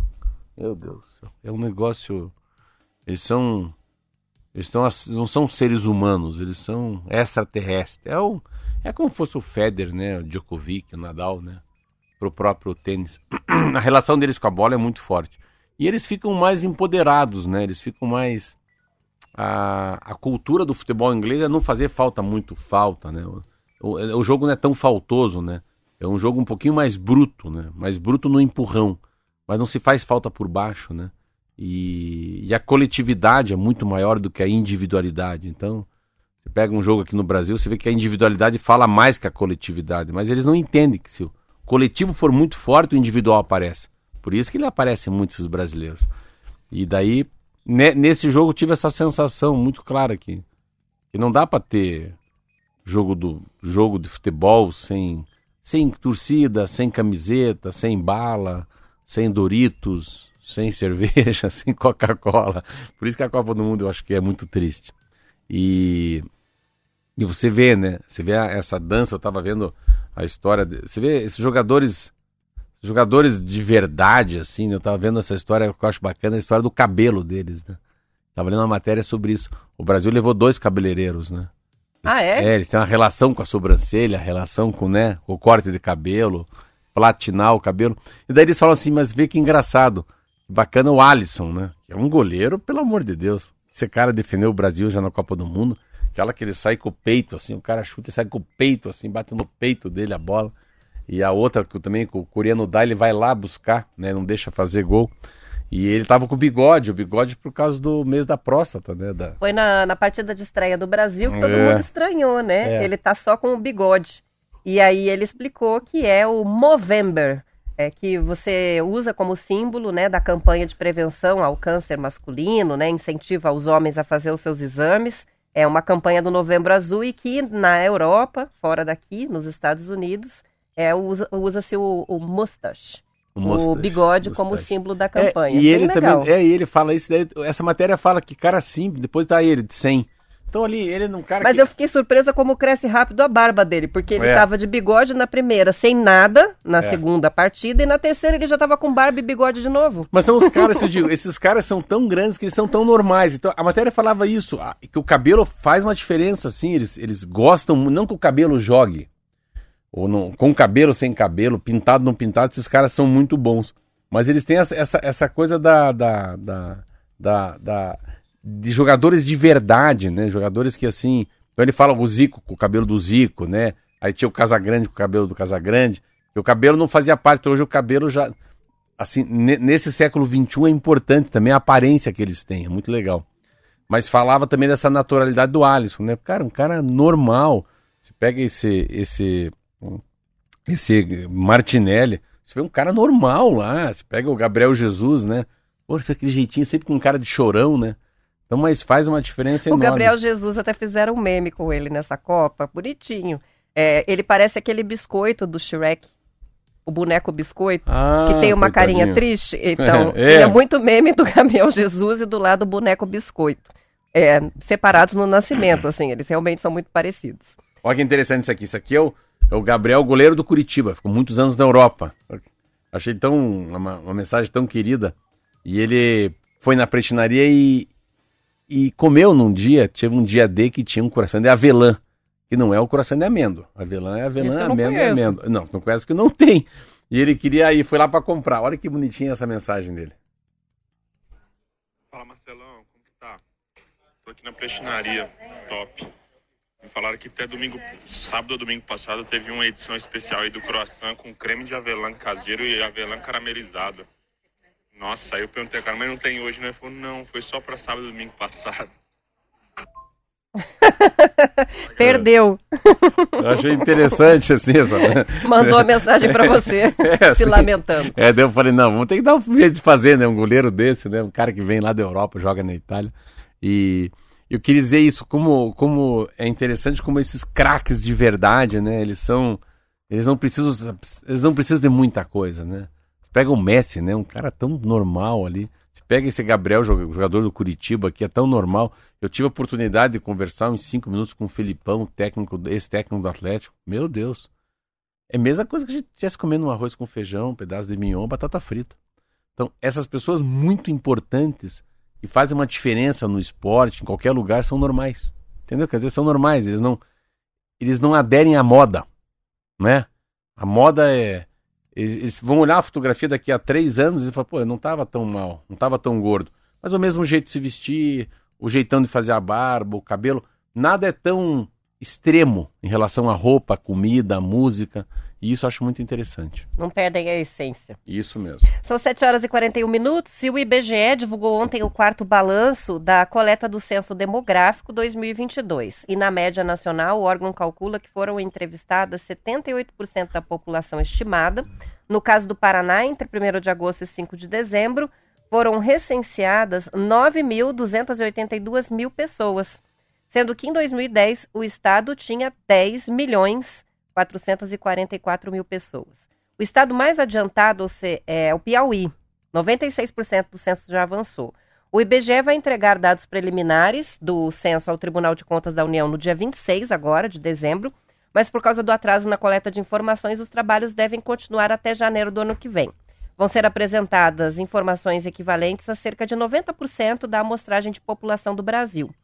Meu Deus do céu. É um negócio. Eles são. Eles são, não são seres humanos, eles são extraterrestres. É, um, é como se fosse o Federer, né? O Djokovic, o Nadal, né? Pro próprio tênis. A relação deles com a bola é muito forte. E eles ficam mais empoderados, né? Eles ficam mais. A, a cultura do futebol inglês é não fazer falta muito falta, né? O, o jogo não é tão faltoso, né? É um jogo um pouquinho mais bruto, né? Mais bruto no empurrão. Mas não se faz falta por baixo, né? E, e a coletividade é muito maior do que a individualidade. Então, você pega um jogo aqui no Brasil, você vê que a individualidade fala mais que a coletividade. Mas eles não entendem que se o coletivo for muito forte, o individual aparece. Por isso que ele aparece muito, esses brasileiros. E daí, nesse jogo, tive essa sensação muito clara aqui. Que não dá para ter jogo, do, jogo de futebol sem sem torcida, sem camiseta, sem bala, sem Doritos, sem cerveja, sem Coca-Cola. Por isso que a Copa do Mundo eu acho que é muito triste. E, e você vê, né? Você vê essa dança, eu estava vendo a história. De, você vê esses jogadores jogadores de verdade, assim, né? eu estava vendo essa história que eu acho bacana, a história do cabelo deles, né? Tava lendo uma matéria sobre isso. O Brasil levou dois cabeleireiros, né? Ah, é? É, eles têm uma relação com a sobrancelha, relação com, né, o corte de cabelo, platinar o cabelo. E daí eles falam assim, mas vê que engraçado, bacana o Alisson, né? Que é um goleiro, pelo amor de Deus. Esse cara defendeu o Brasil já na Copa do Mundo. Aquela que ele sai com o peito, assim, o cara chuta e sai com o peito, assim, bate no peito dele a bola. E a outra que também, que o coreano dá, ele vai lá buscar, né? Não deixa fazer gol. E ele tava com bigode, o bigode por causa do mês da próstata, né? Da... Foi na, na partida de estreia do Brasil que todo é. mundo estranhou, né? É. Ele tá só com o bigode. E aí ele explicou que é o Movember, é, que você usa como símbolo né, da campanha de prevenção ao câncer masculino, né? Incentiva os homens a fazer os seus exames. É uma campanha do Novembro Azul e que na Europa, fora daqui, nos Estados Unidos, é, usa-se usa o, o mustache o, o bigode como símbolo da campanha. É, e ele legal. também, é, ele fala isso, daí, essa matéria fala que cara simples, depois dá ele de 100. Então ali, ele é um cara Mas que... eu fiquei surpresa como cresce rápido a barba dele, porque ele é. tava de bigode na primeira, sem nada, na é. segunda partida, e na terceira ele já tava com barba e bigode de novo. Mas são os caras, eu digo, esses caras são tão grandes que eles são tão normais. Então a matéria falava isso, que o cabelo faz uma diferença, assim, eles, eles gostam, não que o cabelo jogue, ou não, com cabelo sem cabelo, pintado não pintado, esses caras são muito bons. Mas eles têm essa, essa, essa coisa da, da, da, da, da de jogadores de verdade, né? Jogadores que assim. Então ele fala o Zico com o cabelo do Zico, né? Aí tinha o Casagrande com o cabelo do Casagrande. E o cabelo não fazia parte. Hoje o cabelo já. Assim, nesse século XXI é importante também a aparência que eles têm. É muito legal. Mas falava também dessa naturalidade do Alisson, né? Cara, um cara normal. Você pega esse, esse esse Martinelli, você vê um cara normal lá, você pega o Gabriel Jesus, né? Poxa, aquele jeitinho sempre com cara de chorão, né? Então, mas faz uma diferença o enorme. O Gabriel Jesus até fizeram um meme com ele nessa Copa, bonitinho. É, ele parece aquele biscoito do Shrek, o boneco biscoito, ah, que tem uma coitadinho. carinha triste. Então, é. tinha muito meme do Gabriel Jesus e do lado o boneco biscoito. É, separados no nascimento, assim, eles realmente são muito parecidos. Olha que interessante isso aqui. Isso aqui é o, é o Gabriel, goleiro do Curitiba. Ficou muitos anos na Europa. Achei tão uma, uma mensagem tão querida. E ele foi na prestinaria e, e comeu num dia, teve um dia D que tinha um coração de avelã, que não é o coração de amêndoa. Avelã é avelã, amêndoa é amêndoa. Não, não conhece que não tem. E ele queria ir, foi lá para comprar. Olha que bonitinha essa mensagem dele. Fala Marcelão, como que tá? Tô aqui na prestinaria, top. Falaram que até domingo, sábado ou domingo passado, teve uma edição especial aí do croissant com creme de avelã caseiro e avelã caramelizado. Nossa, aí eu perguntei, cara, mas não tem hoje, né? Ele falou, não, foi só para sábado e domingo passado. Perdeu. Eu achei interessante assim essa. Mandou a mensagem para você, é, se assim, lamentando. É, daí eu falei, não, vamos ter que dar um jeito de fazer, né? Um goleiro desse, né? Um cara que vem lá da Europa, joga na Itália. E eu queria dizer isso, como, como é interessante como esses craques de verdade, né? Eles são. Eles não precisam. Eles não precisam de muita coisa, né? Você pega o Messi, né? Um cara tão normal ali. Você pega esse Gabriel, jogador do Curitiba, que é tão normal. Eu tive a oportunidade de conversar uns cinco minutos com o Felipão, técnico, ex-técnico do Atlético. Meu Deus. É a mesma coisa que a gente estivesse comendo um arroz com feijão, um pedaço de mignon, batata frita. Então, essas pessoas muito importantes e fazem uma diferença no esporte, em qualquer lugar, são normais. Entendeu? Quer dizer, são normais. Eles não, eles não aderem à moda, né? A moda é... Eles vão olhar a fotografia daqui a três anos e falar, pô, eu não estava tão mal, não estava tão gordo. Mas o mesmo jeito de se vestir, o jeitão de fazer a barba, o cabelo, nada é tão extremo em relação à roupa, comida, música. E isso eu acho muito interessante. Não perdem a essência. Isso mesmo. São 7 horas e 41 minutos e o IBGE divulgou ontem o quarto balanço da coleta do Censo Demográfico 2022. E na média nacional, o órgão calcula que foram entrevistadas 78% da população estimada. No caso do Paraná, entre 1 de agosto e 5 de dezembro, foram recenseadas 9.282 mil pessoas, sendo que em 2010 o estado tinha 10 milhões 444 mil pessoas. O estado mais adiantado é o Piauí. 96% do censo já avançou. O IBGE vai entregar dados preliminares do censo ao Tribunal de Contas da União no dia 26 agora de dezembro, mas por causa do atraso na coleta de informações, os trabalhos devem continuar até janeiro do ano que vem. Vão ser apresentadas informações equivalentes a cerca de 90% da amostragem de população do Brasil.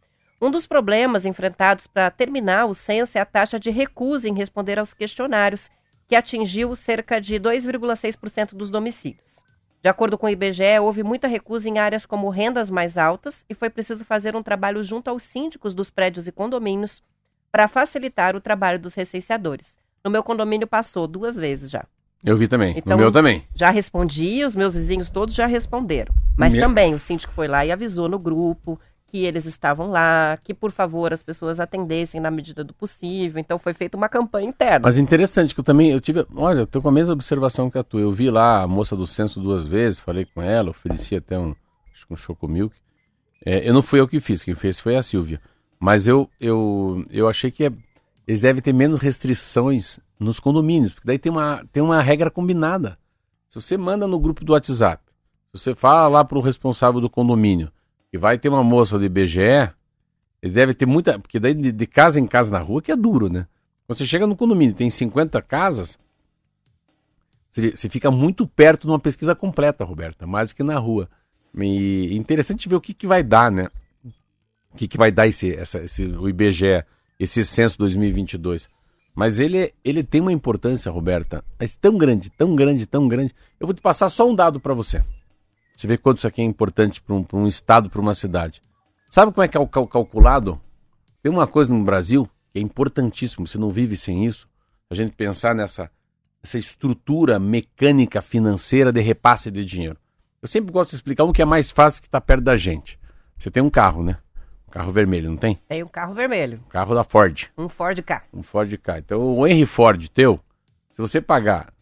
Um dos problemas enfrentados para terminar o censo é a taxa de recusa em responder aos questionários, que atingiu cerca de 2,6% dos domicílios. De acordo com o IBGE, houve muita recusa em áreas como rendas mais altas e foi preciso fazer um trabalho junto aos síndicos dos prédios e condomínios para facilitar o trabalho dos recenseadores. No meu condomínio passou duas vezes já. Eu vi também. Então, no meu também. Já respondi, os meus vizinhos todos já responderam. Mas também o síndico foi lá e avisou no grupo, que eles estavam lá, que por favor as pessoas atendessem na medida do possível. Então foi feita uma campanha interna. Mas interessante que eu também eu tive, olha, eu tô com a mesma observação que a tua. Eu vi lá a moça do censo duas vezes, falei com ela, ofereci até um, acho que um chocomilk. É, eu não fui eu que fiz, quem fez foi a Silvia. Mas eu eu, eu achei que é, eles devem ter menos restrições nos condomínios, porque daí tem uma tem uma regra combinada. Se você manda no grupo do WhatsApp, você fala lá para o responsável do condomínio, e vai ter uma moça do IBGE, ele deve ter muita. Porque daí de, de, casa em casa na rua que é duro, né? Quando você chega no condomínio tem 50 casas, você, você fica muito perto de uma pesquisa completa, Roberta, mais do que na rua. E interessante ver o que, que vai dar, né? O que, que vai dar esse, essa, esse, o IBGE, esse censo 2022. Mas ele, ele tem uma importância, Roberta, mas tão grande, tão grande, tão grande. Eu vou te passar só um dado para você. Você vê quanto isso aqui é importante para um, um, estado, para uma cidade. Sabe como é que é o cal calculado? Tem uma coisa no Brasil que é importantíssimo, você não vive sem isso. A gente pensar nessa essa estrutura mecânica financeira de repasse de dinheiro. Eu sempre gosto de explicar um que é mais fácil que está perto da gente. Você tem um carro, né? Um carro vermelho, não tem? Tem um carro vermelho. Um carro da Ford. Um Ford K. Um Ford K. Então, o Henry Ford teu, se você pagar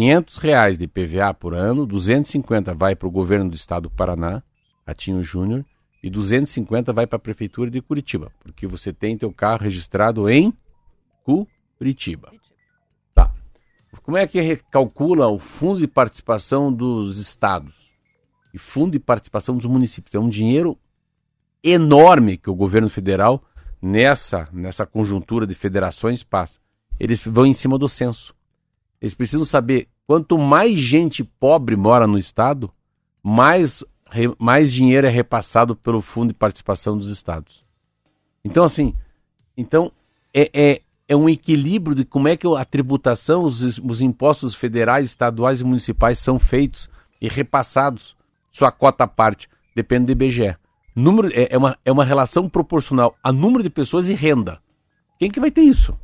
500 reais de PVA por ano, 250 vai para o governo do estado do Paraná, Ratinho Júnior, e 250 vai para a prefeitura de Curitiba, porque você tem teu carro registrado em Curitiba. Tá. Como é que calcula o fundo de participação dos estados e fundo de participação dos municípios? É um dinheiro enorme que o governo federal nessa nessa conjuntura de federações passa. Eles vão em cima do censo. Eles precisam saber quanto mais gente pobre mora no estado, mais, mais dinheiro é repassado pelo fundo de participação dos estados. Então, assim, então é, é, é um equilíbrio de como é que a tributação, os, os impostos federais, estaduais e municipais são feitos e repassados, sua cota à parte, depende do IBGE. Número, é, é, uma, é uma relação proporcional a número de pessoas e renda. Quem que vai ter isso?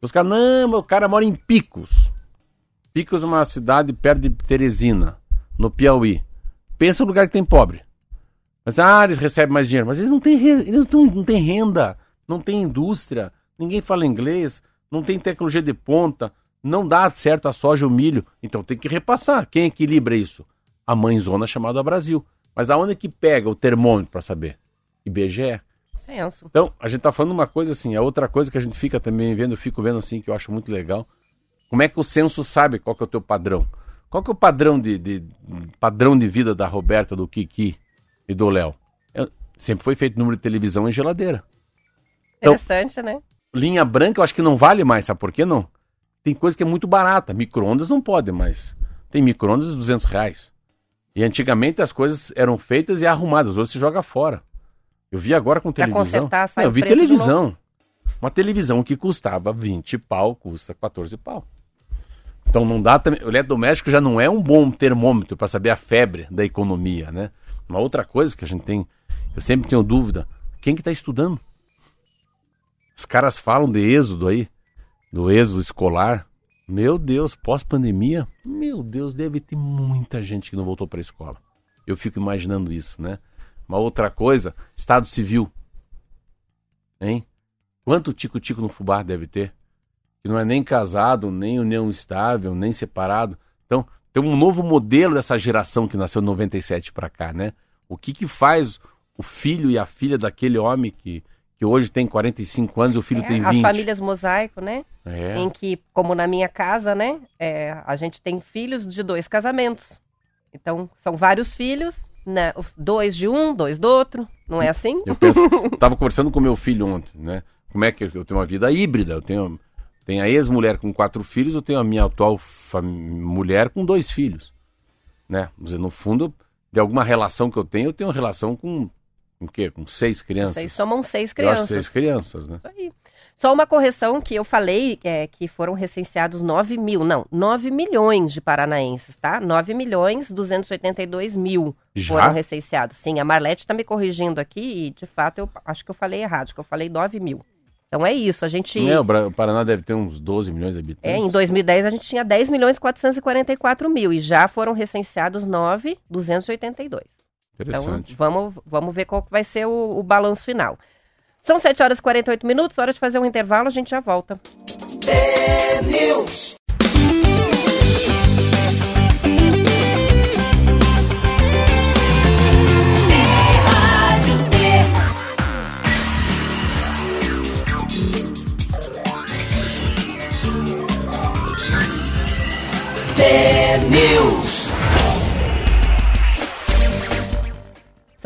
Os caras, não, o cara mora em picos. Picos é uma cidade perto de Teresina, no Piauí. Pensa no lugar que tem pobre. Mas, ah, eles recebem mais dinheiro. Mas eles não têm, eles não, não têm renda, não têm indústria, ninguém fala inglês, não tem tecnologia de ponta, não dá certo a soja e o milho. Então tem que repassar. Quem equilibra isso? A mãezona chamada Brasil. Mas aonde que pega o termômetro para saber? IBGE. Censo. Então, a gente está falando uma coisa assim, a outra coisa que a gente fica também vendo, eu fico vendo assim, que eu acho muito legal, como é que o censo sabe qual que é o teu padrão? Qual que é o padrão de, de padrão de vida da Roberta, do Kiki e do Léo? É, sempre foi feito número de televisão em geladeira. Então, Interessante, né? Linha branca eu acho que não vale mais, sabe por que não? Tem coisa que é muito barata. Micro-ondas não pode mais. Tem micro-ondas de 200 reais. E antigamente as coisas eram feitas e arrumadas. Hoje se joga fora. Eu vi agora com televisão. Consertar, sai não, eu vi televisão. Uma televisão que custava 20 pau, custa 14 pau. Então não dá também. O eletrodoméstico já não é um bom termômetro para saber a febre da economia, né? Uma outra coisa que a gente tem, eu sempre tenho dúvida, quem que está estudando? Os caras falam de êxodo aí, do êxodo escolar. Meu Deus, pós-pandemia, meu Deus, deve ter muita gente que não voltou para a escola. Eu fico imaginando isso, né? Uma outra coisa, Estado Civil. Hein? Quanto tico-tico no fubá deve ter? Que não é nem casado, nem união estável, nem separado. Então, tem um novo modelo dessa geração que nasceu em 97 para cá, né? O que que faz o filho e a filha daquele homem que, que hoje tem 45 anos e o filho É, tem 20? As famílias mosaico, né? É. Em que, como na minha casa, né? é, a gente tem filhos de dois casamentos. Então, são vários filhos, né? Dois de um, dois do outro. Não é assim? Eu penso, tava conversando com meu filho ontem, né? Como é que eu, eu tenho uma vida híbrida? Eu tenho, tenho a ex-mulher com quatro filhos, eu tenho a minha atual mulher com dois filhos, né? Quer dizer, no fundo, de alguma relação que eu tenho, eu tenho uma relação com, com o quê? Com seis crianças. Vocês somam seis crianças. seis crianças, né? Isso aí. Só uma correção que eu falei, é, que foram recenseados 9 mil, não, 9 milhões de paranaenses, tá? 9 milhões 282 mil Já? foram recenseados. Sim, a Marlete está me corrigindo aqui e, de fato, eu acho que eu falei errado, acho que eu falei 9 mil. Então é isso, a gente... Não é, o Paraná deve ter uns 12 milhões de habitantes. É, em 2010 a gente tinha 10 milhões 444 mil e já foram recenseados 9, 282. Então, Interessante. vamos, vamos ver qual vai ser o, o balanço final. São 7 horas e 48 minutos, hora de fazer um intervalo, a gente já volta.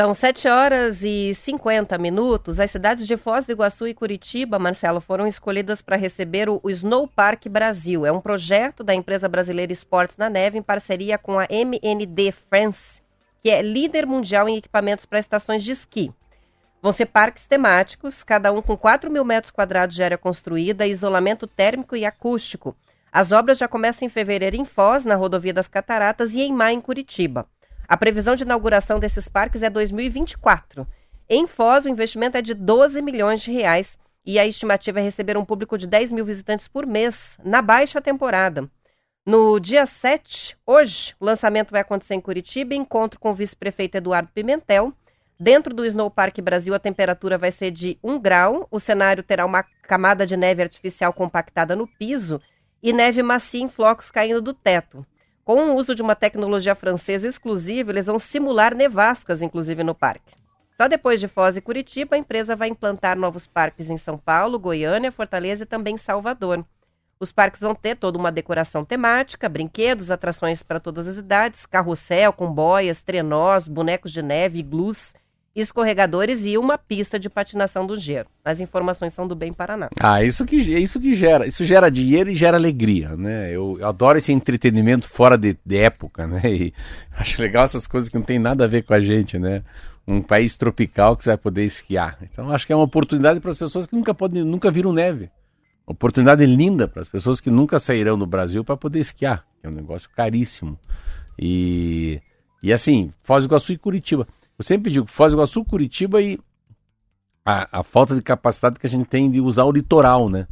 São 7 horas e 50 minutos. As cidades de Foz do Iguaçu e Curitiba, Marcelo, foram escolhidas para receber o, o Snow Park Brasil. É um projeto da empresa brasileira Esportes na Neve em parceria com a MND France, que é líder mundial em equipamentos para estações de esqui. Vão ser parques temáticos, cada um com 4 mil metros quadrados de área construída, isolamento térmico e acústico. As obras já começam em fevereiro em Foz, na rodovia das Cataratas, e em maio em Curitiba. A previsão de inauguração desses parques é 2024. Em Foz, o investimento é de 12 milhões de reais e a estimativa é receber um público de 10 mil visitantes por mês na baixa temporada. No dia 7, hoje, o lançamento vai acontecer em Curitiba, encontro com o vice-prefeito Eduardo Pimentel. Dentro do Snow Park Brasil, a temperatura vai ser de 1 grau, o cenário terá uma camada de neve artificial compactada no piso e neve macia em flocos caindo do teto. Com o uso de uma tecnologia francesa exclusiva, eles vão simular nevascas, inclusive, no parque. Só depois de Foz e Curitiba, a empresa vai implantar novos parques em São Paulo, Goiânia, Fortaleza e também Salvador. Os parques vão ter toda uma decoração temática, brinquedos, atrações para todas as idades, carrossel com boias, trenós, bonecos de neve, iglus, escorregadores e uma pista de patinação do gelo. As informações são do Bem Paraná. Ah, isso que, isso que gera. Isso gera dinheiro e gera alegria, né? Eu, eu adoro esse entretenimento fora de, de época, né? E acho legal essas coisas que não tem nada a ver com a gente, né? Um país tropical que você vai poder esquiar. Então acho que é uma oportunidade para as pessoas que nunca podem, nunca viram neve. Oportunidade linda para as pessoas que nunca sairão do Brasil para poder esquiar. É um negócio caríssimo. E, e assim, Foz do Iguaçu e Curitiba. Eu sempre digo Foz do Iguaçu, Curitiba e a, a falta de capacidade que a gente tem de usar o litoral, né?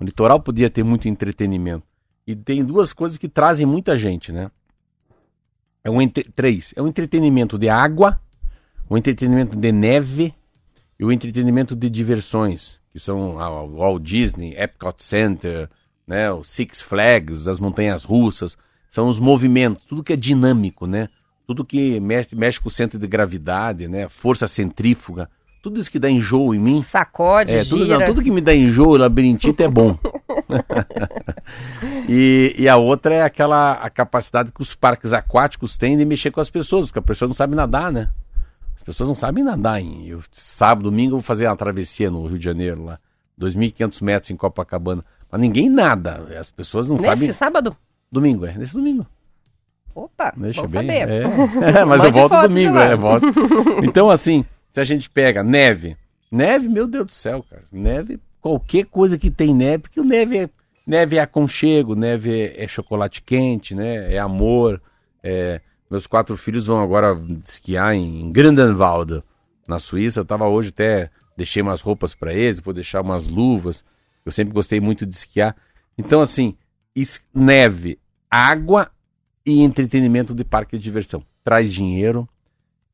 O litoral podia ter muito entretenimento. E tem duas coisas que trazem muita gente, né? É um entre... Três. É o entretenimento de água, o entretenimento de neve e o entretenimento de diversões, que são o Walt Disney, Epcot Center, né? O Six Flags, as montanhas russas. São os movimentos, tudo que é dinâmico, né? Tudo que mexe, mexe com o centro de gravidade, né? Força centrífuga. Tudo isso que dá enjoo em mim. Sacode, É, tudo, não, tudo que me dá enjoo, labirintite é bom. e, e a outra é aquela a capacidade que os parques aquáticos têm de mexer com as pessoas, porque a pessoa não sabe nadar, né? As pessoas não sabem nadar. Em, eu, sábado, domingo, eu vou fazer uma travessia no Rio de Janeiro, lá. 2.500 metros em Copacabana. Mas ninguém nada. As pessoas não Nesse sabem. sábado? Domingo, é. Nesse domingo. Opa, Deixa bem. saber. É. mas eu volto domingo, é, volto. Então, assim, se a gente pega neve, neve, meu Deus do céu, cara. Neve, qualquer coisa que tem neve, porque neve é, neve é aconchego, neve é, é chocolate quente, né? É amor. é- meus quatro filhos vão agora esquiar em Grandenwald, na Suíça. Eu tava hoje até deixei umas roupas para eles, vou deixar umas luvas. Eu sempre gostei muito de esquiar. Então, assim, neve, água e entretenimento de parque de diversão. Traz dinheiro,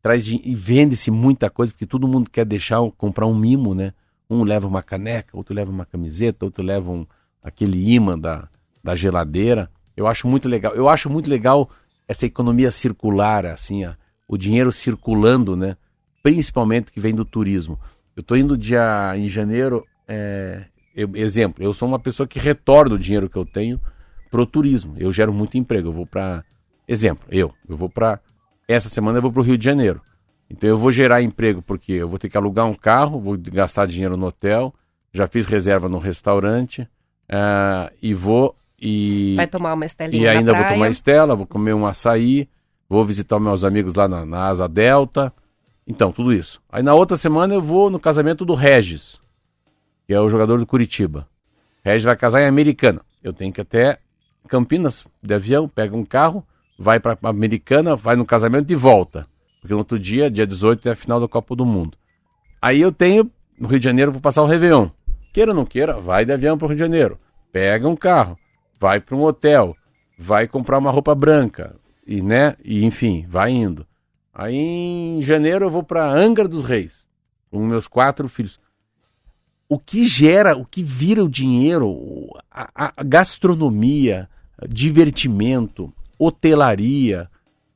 traz e vende-se muita coisa, porque todo mundo quer deixar, comprar um mimo, né? Um leva uma caneca, outro leva uma camiseta, outro leva um, aquele imã da, da geladeira. Eu acho muito legal. Eu acho muito legal essa economia circular, assim, ó, o dinheiro circulando, né? Principalmente que vem do turismo. Eu estou indo dia em janeiro, é, eu, exemplo, eu sou uma pessoa que retorna o dinheiro que eu tenho pro turismo. Eu gero muito emprego. Eu vou para, exemplo, eu, eu vou para essa semana eu vou para o Rio de Janeiro. Então eu vou gerar emprego porque eu vou ter que alugar um carro, vou gastar dinheiro no hotel, já fiz reserva no restaurante uh, e vou e vai tomar uma estelinha e ainda vou tomar estela, vou comer um açaí, vou visitar meus amigos lá na, na Asa Delta, então tudo isso. Aí na outra semana eu vou no casamento do Regis, que é o jogador do Curitiba. Regis vai casar em Americana. Eu tenho que até Campinas de avião, pega um carro, vai para Americana, vai no casamento e volta. Porque no outro dia, dia 18, é a final da Copa do Mundo. Aí eu tenho, no Rio de Janeiro, vou passar o Réveillon. Queira ou não queira, vai de avião para o Rio de Janeiro. Pega um carro, vai para um hotel, vai comprar uma roupa branca, e né, e enfim, vai indo. Aí em janeiro eu vou para Angra dos Reis, com meus quatro filhos. O que gera, o que vira o dinheiro, a, a gastronomia, divertimento, hotelaria,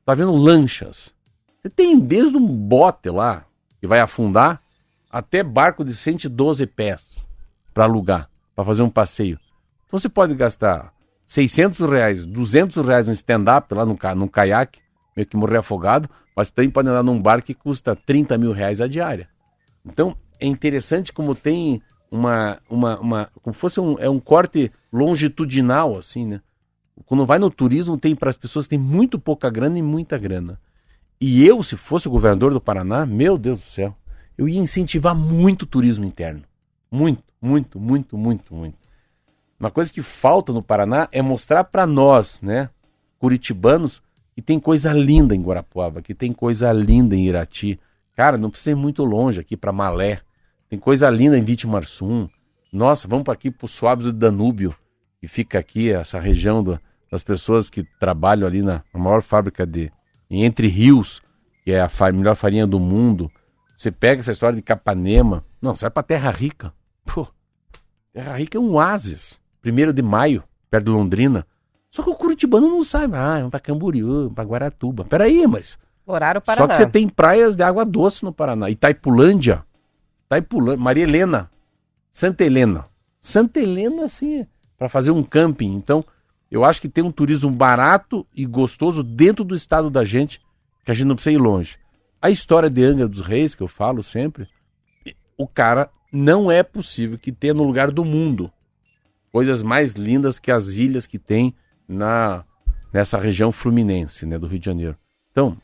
tá vendo lanchas. Você tem desde um bote lá que vai afundar até barco de 112 pés para alugar, para fazer um passeio. Então você pode gastar 600 reais, 200 reais no stand-up lá no, no caiaque, meio que morrer afogado, mas também pode andar num barco que custa 30 mil reais a diária. Então é interessante como tem uma, uma, uma como fosse um, é um corte longitudinal assim, né? Quando vai no turismo, tem para as pessoas que têm muito pouca grana e muita grana. E eu, se fosse o governador do Paraná, meu Deus do céu, eu ia incentivar muito o turismo interno. Muito, muito, muito, muito, muito. Uma coisa que falta no Paraná é mostrar para nós, né, curitibanos, que tem coisa linda em Guarapuava, que tem coisa linda em Irati. Cara, não precisa ir muito longe aqui para Malé. Tem coisa linda em Vitimarsum. Nossa, vamos para aqui para os Suaves do Danúbio, que fica aqui, essa região do, das pessoas que trabalham ali na, na maior fábrica de Entre Rios, que é a fa melhor farinha do mundo. Você pega essa história de Capanema, não, você vai para Terra Rica. Pô, Terra Rica é um oásis. Primeiro de maio, perto de Londrina. Só que o curitibano não sabe. Ah, vamos para Camboriú, para Guaratuba. Peraí, mas... Explorar o Paraná. Só que você tem praias de água doce no Paraná. Itaipulândia. Itaipulândia. Maria Helena. Santa Helena. Santa Helena, assim, para fazer um camping. Então, eu acho que tem um turismo barato e gostoso dentro do estado da gente, que a gente não precisa ir longe. A história de Angra dos Reis, que eu falo sempre, o cara não é possível que tenha no lugar do mundo coisas mais lindas que as ilhas que tem na nessa região fluminense, né, do Rio de Janeiro. Então,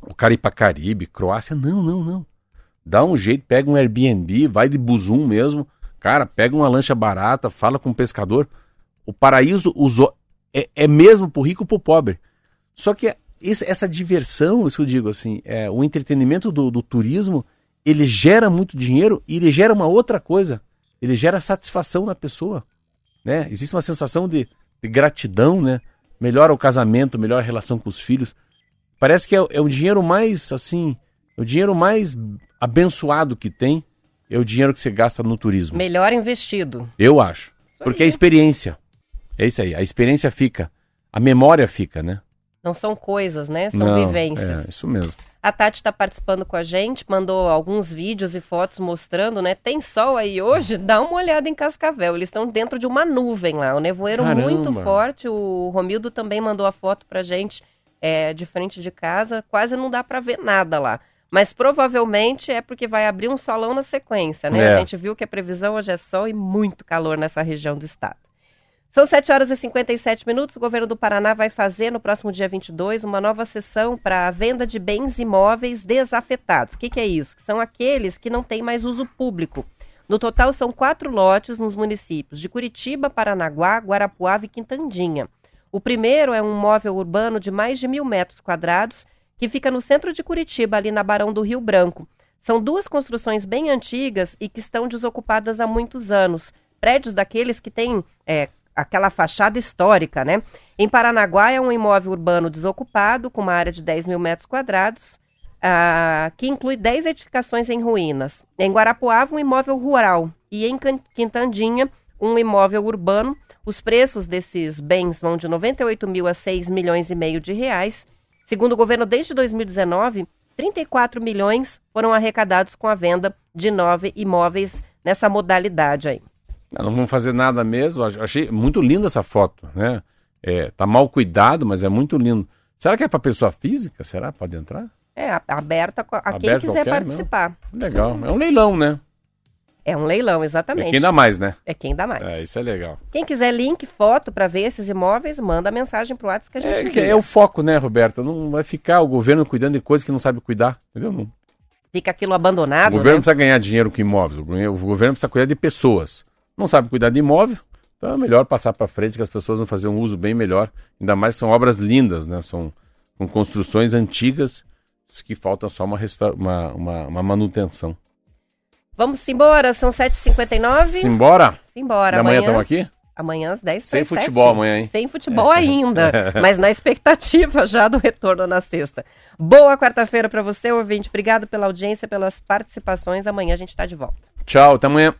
o cara ir para Caribe, Croácia, não, não, não. Dá um jeito, pega um Airbnb, vai de busum mesmo, cara, pega uma lancha barata, fala com o pescador, o paraíso usou, é, é mesmo pro rico e pro pobre. Só que esse, essa diversão, isso eu digo assim, é, o entretenimento do, do turismo, ele gera muito dinheiro e ele gera uma outra coisa. Ele gera satisfação na pessoa. Né? Existe uma sensação de, de gratidão, né? Melhora o casamento, melhora a relação com os filhos. Parece que é, é o dinheiro mais, assim, é o dinheiro mais abençoado que tem é o dinheiro que você gasta no turismo. Melhor investido. Eu acho. Porque é a experiência. É isso aí. A experiência fica. A memória fica, né? Não são coisas, né? São Não, vivências. É, isso mesmo. A Tati está participando com a gente, mandou alguns vídeos e fotos mostrando, né? Tem sol aí hoje? Dá uma olhada em Cascavel. Eles estão dentro de uma nuvem lá. O nevoeiro Caramba. muito forte. O Romildo também mandou a foto pra gente é, de frente de casa. Quase não dá para ver nada lá. Mas provavelmente é porque vai abrir um solão na sequência, né? É. A gente viu que a previsão hoje é sol e muito calor nessa região do estado. São 7 horas e 57 minutos. O governo do Paraná vai fazer no próximo dia 22 uma nova sessão para a venda de bens imóveis desafetados. O que, que é isso? Que são aqueles que não têm mais uso público. No total, são quatro lotes nos municípios de Curitiba, Paranaguá, Guarapuava e Quintandinha. O primeiro é um móvel urbano de mais de mil metros quadrados que fica no centro de Curitiba, ali na Barão do Rio Branco. São duas construções bem antigas e que estão desocupadas há muitos anos. Prédios daqueles que têm é, aquela fachada histórica, né? Em Paranaguá é um imóvel urbano desocupado, com uma área de 10 mil metros quadrados, ah, que inclui 10 edificações em ruínas. Em Guarapuava, um imóvel rural. E em Quintandinha, um imóvel urbano. Os preços desses bens vão de 98 mil a 6 milhões e meio de reais. Segundo o governo, desde 2019, 34 milhões foram arrecadados com a venda de nove imóveis nessa modalidade aí. Não, não vão fazer nada mesmo. Achei muito linda essa foto, né? É, tá mal cuidado, mas é muito lindo. Será que é para pessoa física? Será? Pode entrar? É, aberta a quem Aberto quiser participar. Legal. É um leilão, né? É um leilão, exatamente. É quem dá mais, né? É quem dá mais. É, isso é legal. Quem quiser link, foto para ver esses imóveis, manda mensagem pro WhatsApp que a gente é, é o foco, né, Roberta? Não vai ficar o governo cuidando de coisas que não sabe cuidar, entendeu? Não. Fica aquilo abandonado, O governo né? precisa ganhar dinheiro com imóveis, o governo precisa cuidar de pessoas. Não sabe cuidar de imóvel, então é melhor passar para frente que as pessoas vão fazer um uso bem melhor. Ainda mais são obras lindas, né? São com construções antigas que falta só uma, uma, uma, uma manutenção. Vamos embora, são 7h59. Simbora? Simbora. Amanhã estamos aqui? Amanhã às 10 Sem futebol amanhã, hein? Sem futebol é. ainda, mas na expectativa já do retorno na sexta. Boa quarta-feira para você, ouvinte. Obrigado pela audiência, pelas participações. Amanhã a gente está de volta. Tchau, até amanhã.